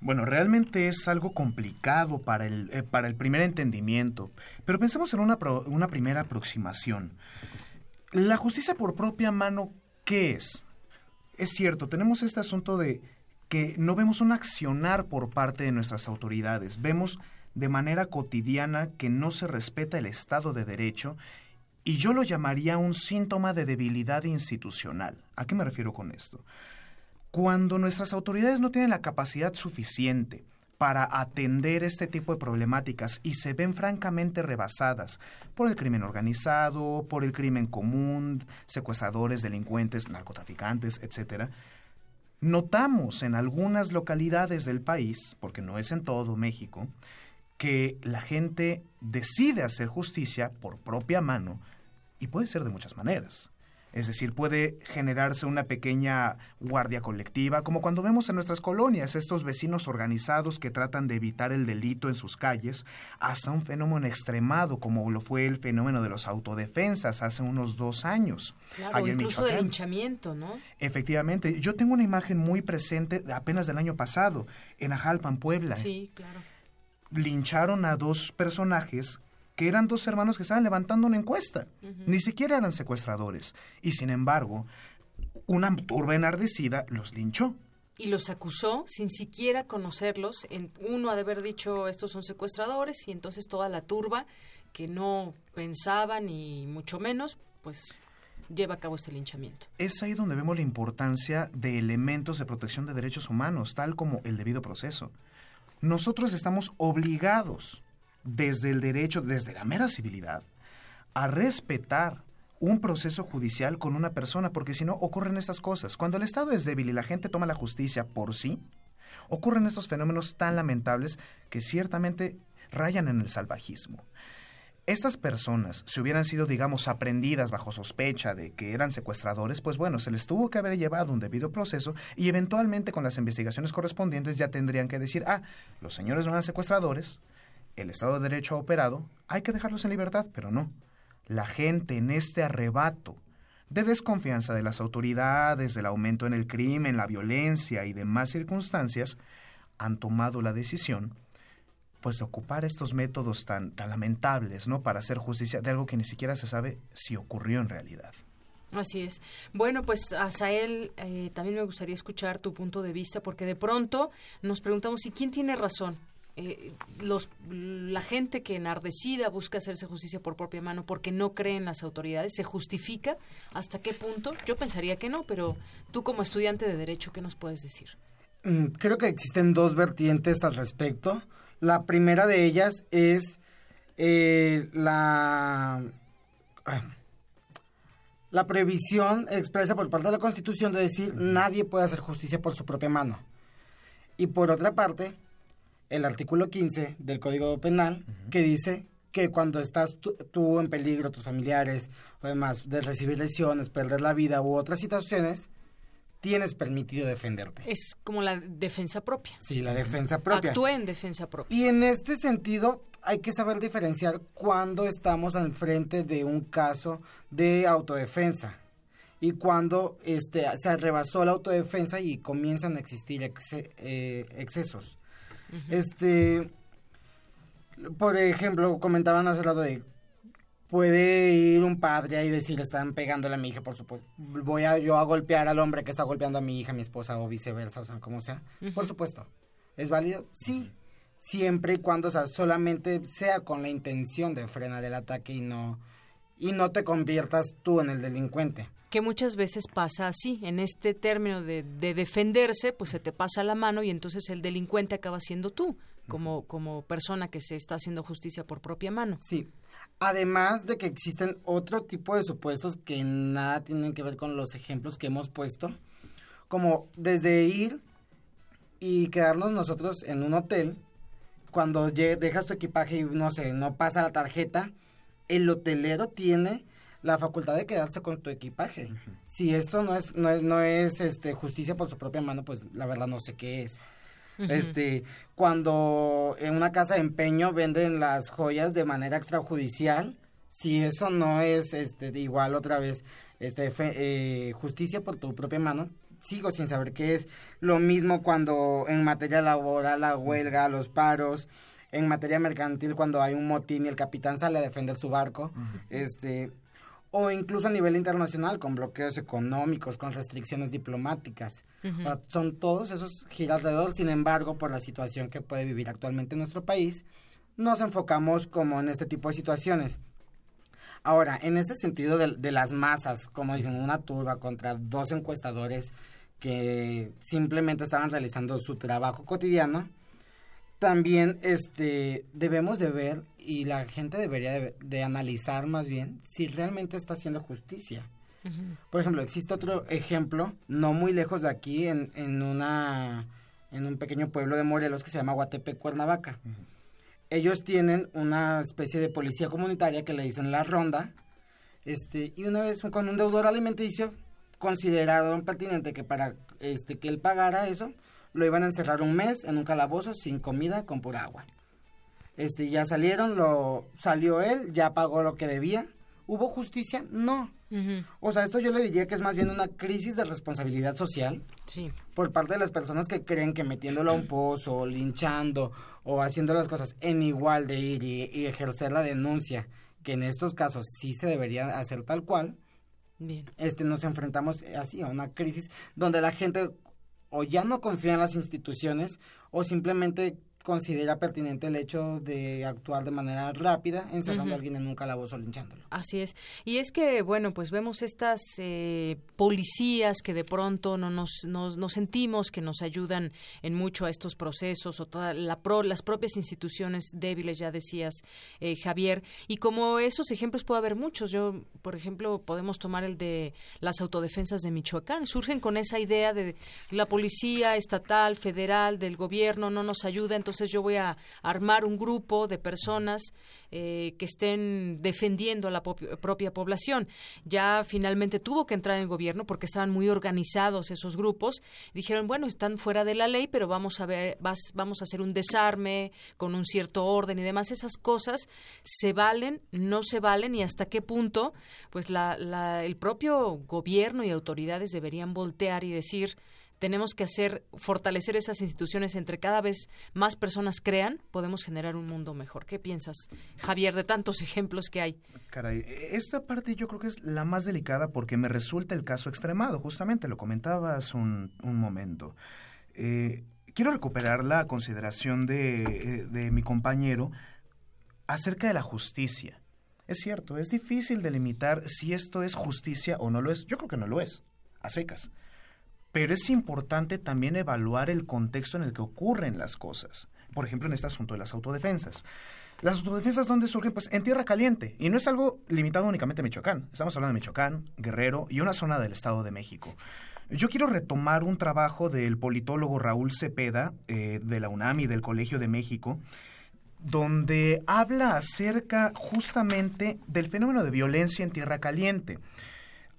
Bueno, realmente es algo complicado para el, eh, para el primer entendimiento, pero pensemos en una, una primera aproximación. La justicia por propia mano, ¿qué es? Es cierto, tenemos este asunto de que no vemos un accionar por parte de nuestras autoridades, vemos de manera cotidiana que no se respeta el Estado de Derecho y yo lo llamaría un síntoma de debilidad institucional. ¿A qué me refiero con esto? Cuando nuestras autoridades no tienen la capacidad suficiente para atender este tipo de problemáticas y se ven francamente rebasadas por el crimen organizado, por el crimen común, secuestradores, delincuentes, narcotraficantes, etc., notamos en algunas localidades del país, porque no es en todo México, que la gente decide hacer justicia por propia mano y puede ser de muchas maneras. Es decir, puede generarse una pequeña guardia colectiva, como cuando vemos en nuestras colonias estos vecinos organizados que tratan de evitar el delito en sus calles, hasta un fenómeno extremado como lo fue el fenómeno de los autodefensas hace unos dos años. Claro, incluso del linchamiento, ¿no? Efectivamente. Yo tengo una imagen muy presente apenas del año pasado, en Ajalpan, Puebla. Sí, claro lincharon a dos personajes que eran dos hermanos que estaban levantando una encuesta. Ni siquiera eran secuestradores. Y sin embargo, una turba enardecida los linchó. Y los acusó sin siquiera conocerlos. En, uno ha de haber dicho estos son secuestradores y entonces toda la turba que no pensaba ni mucho menos, pues lleva a cabo este linchamiento. Es ahí donde vemos la importancia de elementos de protección de derechos humanos, tal como el debido proceso nosotros estamos obligados desde el derecho, desde la mera civilidad, a respetar un proceso judicial con una persona, porque si no ocurren estas cosas. Cuando el Estado es débil y la gente toma la justicia por sí, ocurren estos fenómenos tan lamentables que ciertamente rayan en el salvajismo estas personas, si hubieran sido, digamos, aprendidas bajo sospecha de que eran secuestradores, pues bueno, se les tuvo que haber llevado un debido proceso y eventualmente con las investigaciones correspondientes ya tendrían que decir, ah, los señores no eran secuestradores, el Estado de Derecho ha operado, hay que dejarlos en libertad, pero no. La gente en este arrebato de desconfianza de las autoridades, del aumento en el crimen, la violencia y demás circunstancias, han tomado la decisión pues de ocupar estos métodos tan, tan lamentables, ¿no? Para hacer justicia de algo que ni siquiera se sabe si ocurrió en realidad. Así es. Bueno, pues Asael, eh, también me gustaría escuchar tu punto de vista, porque de pronto nos preguntamos, ¿y quién tiene razón? Eh, los, la gente que enardecida busca hacerse justicia por propia mano porque no cree en las autoridades, ¿se justifica? ¿Hasta qué punto? Yo pensaría que no, pero tú como estudiante de Derecho, ¿qué nos puedes decir? Mm, creo que existen dos vertientes al respecto. La primera de ellas es eh, la, la previsión expresa por parte de la Constitución de decir nadie puede hacer justicia por su propia mano. Y por otra parte, el artículo 15 del Código Penal que dice que cuando estás tú, en peligro, tus familiares, o demás, de recibir lesiones, perder la vida u otras situaciones, tienes permitido defenderte. Es como la defensa propia. Sí, la defensa propia. Actúa en defensa propia. Y en este sentido, hay que saber diferenciar cuando estamos al frente de un caso de autodefensa y cuando este, se rebasó la autodefensa y comienzan a existir eh, excesos. Este, por ejemplo, comentaban hace rato de puede ir un padre y decir están pegándole a mi hija, por supuesto. Voy a yo a golpear al hombre que está golpeando a mi hija, mi esposa o viceversa, o sea, como sea. Por supuesto. ¿Es válido? Sí siempre y cuando, o sea, solamente sea con la intención de frenar el ataque y no, y no te conviertas tú en el delincuente. Que muchas veces pasa así, en este término de, de defenderse, pues se te pasa la mano y entonces el delincuente acaba siendo tú, como, como persona que se está haciendo justicia por propia mano. Sí. Además de que existen otro tipo de supuestos que nada tienen que ver con los ejemplos que hemos puesto, como desde ir y quedarnos nosotros en un hotel cuando dejas tu equipaje y no sé, no pasa la tarjeta, el hotelero tiene la facultad de quedarse con tu equipaje. Si esto no es no es no es este justicia por su propia mano, pues la verdad no sé qué es. Este, cuando en una casa de empeño venden las joyas de manera extrajudicial, si eso no es este igual otra vez este eh, justicia por tu propia mano, sigo sin saber qué es. Lo mismo cuando en materia laboral, la huelga, los paros, en materia mercantil cuando hay un motín y el capitán sale a defender su barco, este o incluso a nivel internacional con bloqueos económicos, con restricciones diplomáticas. son todos esos giras alrededor, sin embargo, por la situación que puede vivir actualmente en nuestro país, nos enfocamos como en este tipo de situaciones. Ahora, en este sentido de, de las masas, como dicen, una turba contra dos encuestadores que simplemente estaban realizando su trabajo cotidiano, también este debemos de ver y la gente debería de, analizar más bien si realmente está haciendo justicia. Por ejemplo, existe otro ejemplo no muy lejos de aquí en, en una en un pequeño pueblo de Morelos que se llama Guatepe Cuernavaca. Ellos tienen una especie de policía comunitaria que le dicen la ronda. Este, y una vez con un deudor alimenticio consideraron pertinente que para este que él pagara eso, lo iban a encerrar un mes en un calabozo sin comida, con pura agua. Este, ya salieron, lo salió él, ya pagó lo que debía. ¿Hubo justicia? No. O sea, esto yo le diría que es más bien una crisis de responsabilidad social sí. por parte de las personas que creen que metiéndolo a un pozo, linchando o haciendo las cosas en igual de ir y, y ejercer la denuncia, que en estos casos sí se debería hacer tal cual, Bien. Este, nos enfrentamos así a una crisis donde la gente o ya no confía en las instituciones o simplemente considera pertinente el hecho de actuar de manera rápida encerrando a alguien en un calabozo linchándolo. Así es. Y es que, bueno, pues vemos estas eh, policías que de pronto no nos, nos, sentimos que nos ayudan en mucho a estos procesos o toda la pro, las propias instituciones débiles, ya decías, eh, Javier. Y como esos ejemplos puede haber muchos. Yo, por ejemplo, podemos tomar el de las autodefensas de Michoacán. Surgen con esa idea de la policía estatal, federal, del gobierno no nos ayuda, entonces entonces yo voy a armar un grupo de personas eh, que estén defendiendo a la propia población. Ya finalmente tuvo que entrar en el gobierno porque estaban muy organizados esos grupos. Dijeron, bueno, están fuera de la ley, pero vamos a ver, vamos a hacer un desarme con un cierto orden y demás. Esas cosas se valen, no se valen y hasta qué punto, pues la, el propio gobierno y autoridades deberían voltear y decir tenemos que hacer, fortalecer esas instituciones entre cada vez más personas crean, podemos generar un mundo mejor. ¿Qué piensas, Javier, de tantos <laughs> ejemplos que hay? Caray, esta parte yo creo que es la más delicada porque me resulta el caso extremado, justamente lo comentabas un, un momento. Eh, quiero recuperar la consideración de, eh, de mi compañero acerca de la justicia. Es cierto, es difícil delimitar si esto es justicia o no lo es. Yo creo que no lo es, a secas pero es importante también evaluar el contexto en el que ocurren las cosas. por ejemplo, en este asunto de las autodefensas. Las autodefensas, ¿dónde surgen? Pues en tierra caliente. Y no es algo limitado únicamente a Michoacán. Estamos hablando de Michoacán, Guerrero y una zona del Estado de México. Yo quiero retomar un trabajo del politólogo Raúl Cepeda, eh, de la UNAM y del Colegio de México, donde habla acerca justamente del fenómeno de violencia en tierra caliente.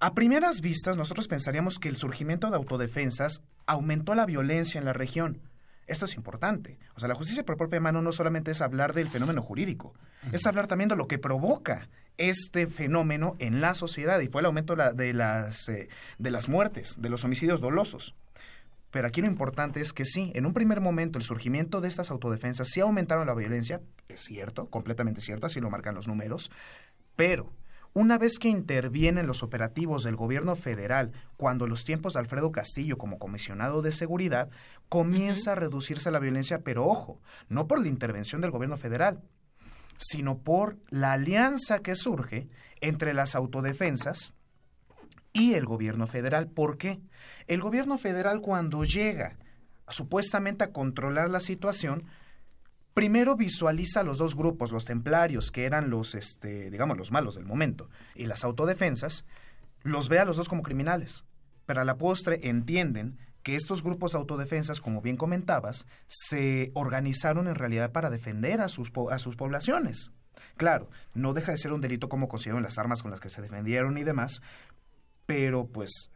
A primeras vistas, nosotros pensaríamos que el surgimiento de autodefensas aumentó la violencia en la región. Esto es importante. O sea, la justicia por propia mano no solamente es hablar del fenómeno jurídico, es hablar también de lo que provoca este fenómeno en la sociedad y fue el aumento de las, eh, de las muertes, de los homicidios dolosos. Pero aquí lo importante es que sí, en un primer momento el surgimiento de estas autodefensas sí aumentaron la violencia, es cierto, completamente cierto, así lo marcan los números, pero una vez que intervienen los operativos del gobierno federal, cuando los tiempos de Alfredo Castillo como comisionado de seguridad, comienza a reducirse la violencia, pero ojo, no por la intervención del gobierno federal, sino por la alianza que surge entre las autodefensas y el gobierno federal. ¿Por qué? El gobierno federal cuando llega supuestamente a controlar la situación, primero visualiza los dos grupos, los templarios, que eran los, este, digamos, los malos del momento, y las autodefensas, los ve a los dos como criminales. Pero a la postre entienden que estos grupos de autodefensas, como bien comentabas, se organizaron en realidad para defender a sus, a sus poblaciones. Claro, no deja de ser un delito como consiguieron las armas con las que se defendieron y demás, pero pues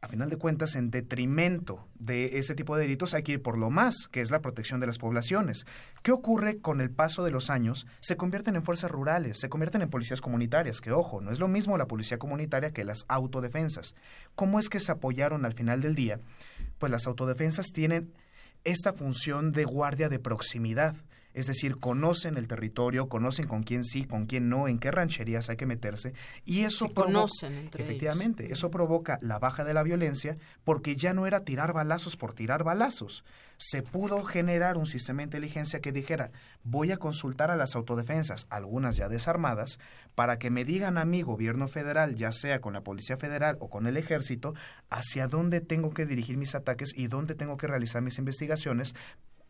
a final de cuentas, en detrimento de ese tipo de delitos, hay que ir por lo más, que es la protección de las poblaciones. ¿Qué ocurre con el paso de los años? Se convierten en fuerzas rurales, se convierten en policías comunitarias, que ojo, no es lo mismo la policía comunitaria que las autodefensas. ¿Cómo es que se apoyaron al final del día? Pues las autodefensas tienen esta función de guardia de proximidad es decir, conocen el territorio, conocen con quién sí, con quién no, en qué rancherías hay que meterse y eso conocen entre efectivamente, eso provoca la baja de la violencia porque ya no era tirar balazos por tirar balazos. Se pudo generar un sistema de inteligencia que dijera, voy a consultar a las autodefensas, algunas ya desarmadas, para que me digan a mi gobierno federal, ya sea con la Policía Federal o con el Ejército, hacia dónde tengo que dirigir mis ataques y dónde tengo que realizar mis investigaciones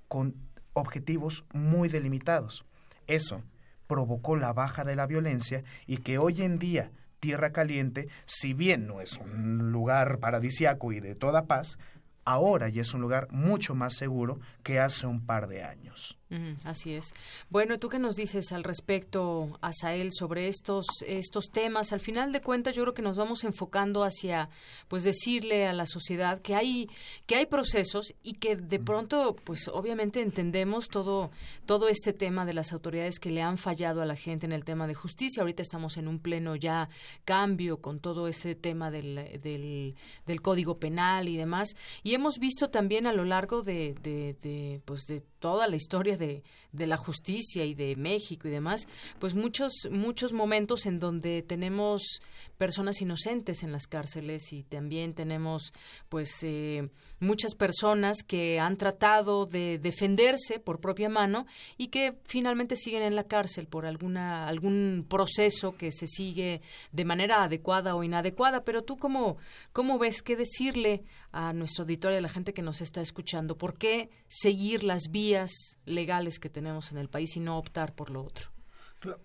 con objetivos muy delimitados. Eso provocó la baja de la violencia y que hoy en día Tierra Caliente, si bien no es un lugar paradisiaco y de toda paz, ahora ya es un lugar mucho más seguro que hace un par de años así es. Bueno, ¿tú qué nos dices al respecto, Asael, sobre estos, estos temas? Al final de cuentas, yo creo que nos vamos enfocando hacia, pues, decirle a la sociedad que hay, que hay procesos y que de pronto, pues, obviamente entendemos todo, todo este tema de las autoridades que le han fallado a la gente en el tema de justicia. Ahorita estamos en un pleno ya cambio con todo este tema del, del, del Código Penal y demás. Y hemos visto también a lo largo de, de, de pues, de toda la historia de, de, la justicia y de México y demás, pues muchos, muchos momentos en donde tenemos personas inocentes en las cárceles y también tenemos pues eh, muchas personas que han tratado de defenderse por propia mano y que finalmente siguen en la cárcel por alguna, algún proceso que se sigue de manera adecuada o inadecuada. Pero tú, ¿cómo, cómo ves qué decirle a nuestro auditorio, a la gente que nos está escuchando? ¿Por qué seguir las vías legales que tenemos en el país y no optar por lo otro?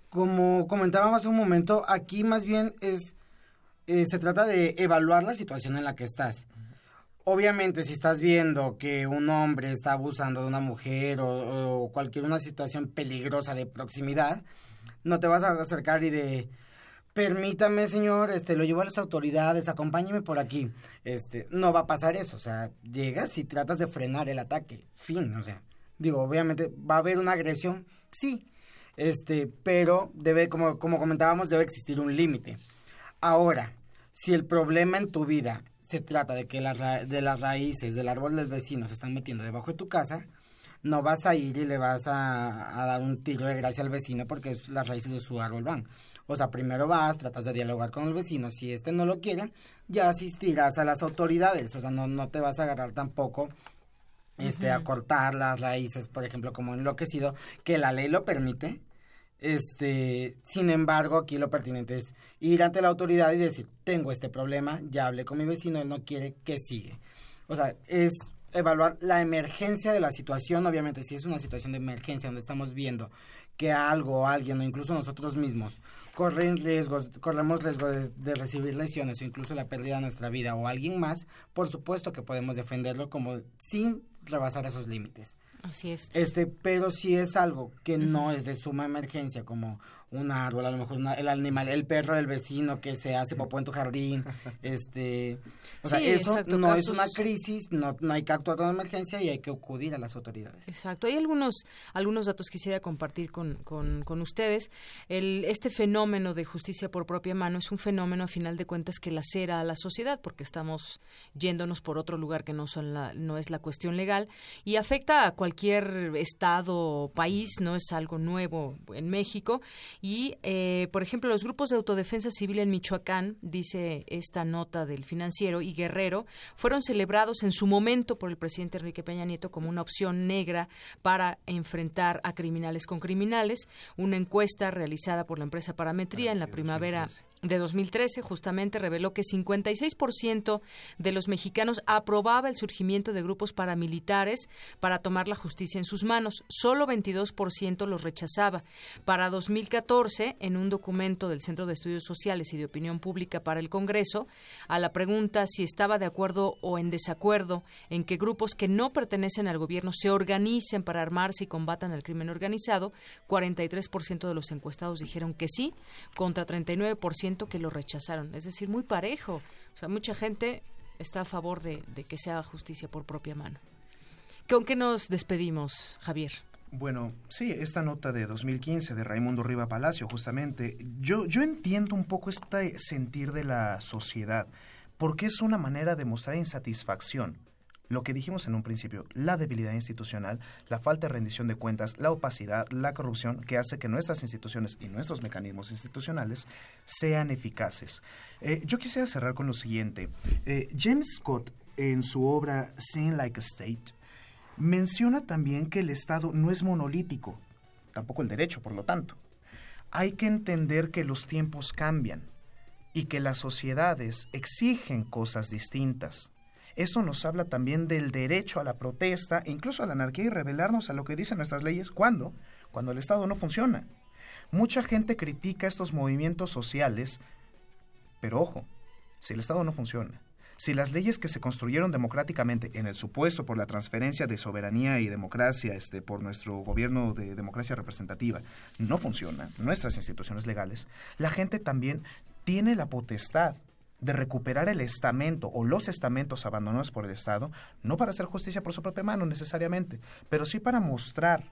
Como comentábamos hace un momento, aquí más bien es eh, se trata de evaluar la situación en la que estás. Obviamente, si estás viendo que un hombre está abusando de una mujer o, cualquier una situación peligrosa de proximidad, no te vas a acercar y de permítame, señor, este lo llevo a las autoridades, acompáñeme por aquí. Este, no va a pasar eso, o sea, llegas y tratas de frenar el ataque. Fin, o sea, digo, obviamente va a haber una agresión, sí. Este, pero debe como como comentábamos, debe existir un límite. Ahora, si el problema en tu vida se trata de que de las raíces del árbol del vecino se están metiendo debajo de tu casa, no vas a ir y le vas a, dar un tiro de gracia al vecino porque las raíces de su árbol van. O sea, primero vas, tratas de dialogar con el vecino. Si este no lo quiere, ya asistirás a las autoridades. O sea, no, no te vas a agarrar tampoco este, a cortar las raíces, por ejemplo, como enloquecido, que la ley lo permite este, sin embargo, aquí lo pertinente es ir ante la autoridad y decir, tengo este problema, ya hablé con mi vecino, él no quiere que sigue. O sea, es evaluar la emergencia de la situación, obviamente si es una situación de emergencia donde estamos viendo que algo o alguien o incluso nosotros mismos corren riesgos, corremos riesgo de, de, recibir lesiones o incluso la pérdida de nuestra vida o alguien más, por supuesto que podemos defenderlo como sin rebasar esos límites. Así es. Este, pero si es algo que no es de suma emergencia, como un árbol, a lo mejor el animal, el perro del vecino que se hace popó en tu jardín, <laughs> este, o sea, eso no es una crisis, no, no hay que actuar con emergencia y hay que acudir a las autoridades. Exacto. Hay algunos, algunos datos que quisiera compartir con, con, con ustedes. El, este fenómeno de justicia por propia mano es un fenómeno, a final de cuentas, que lacera a la sociedad, porque estamos yéndonos por otro lugar que no, son la, no es la cuestión legal, y afecta a cualquier estado o país, no es algo nuevo en México, y, eh, por ejemplo, los grupos de autodefensa civil en Michoacán, dice esta nota del financiero, y Guerrero, fueron celebrados en su momento por el presidente Enrique Peña Nieto como una opción negra para enfrentar a criminales con criminales. Una encuesta realizada por la empresa Parametría en la primavera de 2013 justamente reveló que 56% de los mexicanos aprobaba el surgimiento de grupos paramilitares para tomar la justicia en sus manos. Solo 22% los rechazaba. Para 2014, en un documento del Centro de Estudios Sociales y de Opinión Pública para el Congreso, a la pregunta si estaba de acuerdo o en desacuerdo en que grupos que no pertenecen al gobierno se organicen para armarse y combatan el crimen organizado, 43% de los encuestados dijeron que sí, contra 39% que lo rechazaron. Es decir, muy parejo. O sea, mucha gente está a favor de, de que se haga justicia por propia mano. ¿Con qué nos despedimos, Javier? Bueno, sí, esta nota de 2015 de Raimundo Riva Palacio, justamente, yo, yo entiendo un poco este sentir de la sociedad, porque es una manera de mostrar insatisfacción lo que dijimos en un principio, la debilidad institucional, la falta de rendición de cuentas, la opacidad, la corrupción, que hace que nuestras instituciones y nuestros mecanismos institucionales sean eficaces. Eh, yo quisiera cerrar con lo siguiente. Eh, James Scott, en su obra Seeing Like a State, menciona también que el Estado no es monolítico, tampoco el derecho, por lo tanto. Hay que entender que los tiempos cambian y que las sociedades exigen cosas distintas. Eso nos habla también del derecho a la protesta, incluso a la anarquía y rebelarnos a lo que dicen nuestras leyes. ¿Cuándo? Cuando el Estado no funciona. Mucha gente critica estos movimientos sociales, pero ojo, si el Estado no funciona, si las leyes que se construyeron democráticamente en el supuesto por la transferencia de soberanía y democracia este, por nuestro gobierno de democracia representativa no funcionan, nuestras instituciones legales, la gente también tiene la potestad de recuperar el estamento o los estamentos abandonados por el Estado, no para hacer justicia por su propia mano necesariamente, pero sí para mostrar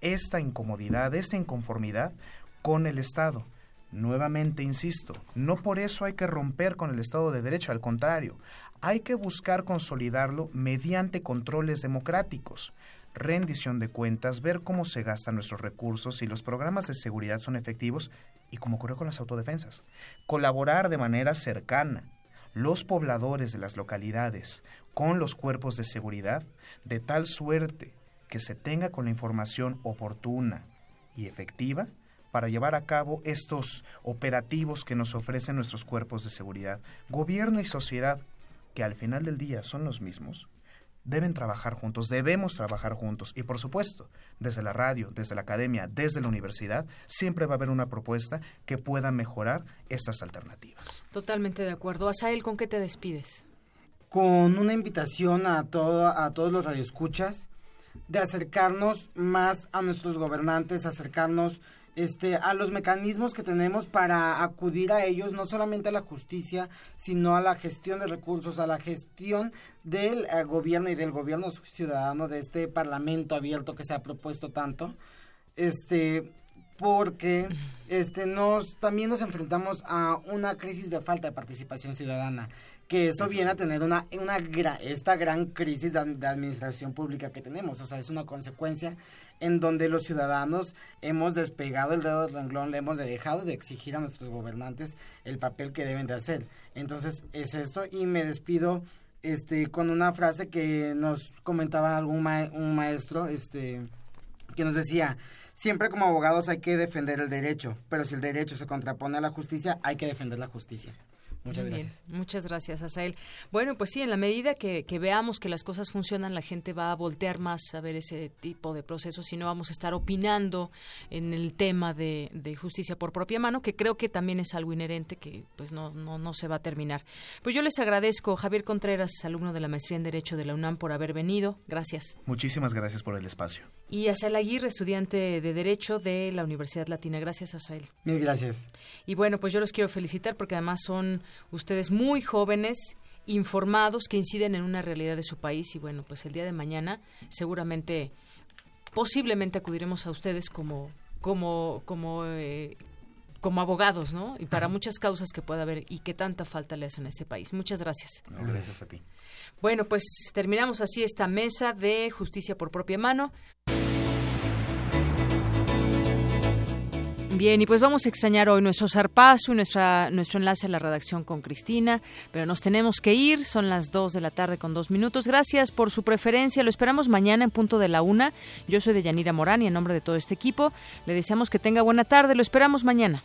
esta incomodidad, esta inconformidad con el Estado. Nuevamente, insisto, no por eso hay que romper con el Estado de Derecho, al contrario, hay que buscar consolidarlo mediante controles democráticos rendición de cuentas, ver cómo se gastan nuestros recursos, si los programas de seguridad son efectivos y como ocurrió con las autodefensas. Colaborar de manera cercana los pobladores de las localidades con los cuerpos de seguridad de tal suerte que se tenga con la información oportuna y efectiva para llevar a cabo estos operativos que nos ofrecen nuestros cuerpos de seguridad. Gobierno y sociedad, que al final del día son los mismos, deben trabajar juntos, debemos trabajar juntos. Y por supuesto, desde la radio, desde la academia, desde la universidad, siempre va a haber una propuesta que pueda mejorar estas alternativas. Totalmente de acuerdo. Asael, ¿con qué te despides? Con una invitación a, todo, a todos los radioescuchas de acercarnos más a nuestros gobernantes, acercarnos este, a los mecanismos que tenemos para acudir a ellos, no solamente a la justicia, sino a la gestión de recursos, a la gestión del eh, gobierno y del gobierno ciudadano, de este parlamento abierto que se ha propuesto tanto, este, porque este, nos, también nos enfrentamos a una crisis de falta de participación ciudadana que eso viene a tener una, una esta gran crisis de, administración pública que tenemos. O sea, es una consecuencia en donde los ciudadanos hemos despegado el dedo del renglón, le hemos dejado de exigir a nuestros gobernantes el papel que deben de hacer. Entonces, es esto y me despido este con una frase que nos comentaba algún un maestro este que nos decía, siempre como abogados hay que defender el derecho, pero si el derecho se contrapone a la justicia, hay que defender la justicia. Muchas gracias. Muchas gracias, Asael. Bueno, pues sí, en la medida que, veamos que las cosas funcionan, la gente va a voltear más a ver ese tipo de procesos y no vamos a estar opinando en el tema de, justicia por propia mano, que creo que también es algo inherente que pues no, no, no se va a terminar. Pues yo les agradezco, Javier Contreras, alumno de la maestría en Derecho de la UNAM, por haber venido. Gracias. Muchísimas gracias por el espacio. Y Asael Aguirre, estudiante de Derecho de la Universidad Latina. Gracias, Asael. Mil gracias. Y bueno, pues yo los quiero felicitar porque además son ustedes muy jóvenes informados que inciden en una realidad de su país y bueno, pues el día de mañana seguramente posiblemente acudiremos a ustedes como como como eh, como abogados, ¿no? Y para muchas causas que pueda haber y que tanta falta le hacen a este país. Muchas gracias. gracias a ti. Bueno, pues terminamos así esta mesa de justicia por propia mano. Bien, y pues vamos a extrañar hoy nuestro zarpazo y nuestra, nuestro enlace a la redacción con Cristina, pero nos tenemos que ir, son las 2 de la tarde con dos minutos. Gracias por su preferencia, lo esperamos mañana en punto de la una. Yo soy de Yanira Morán y en nombre de todo este equipo le deseamos que tenga buena tarde, lo esperamos mañana.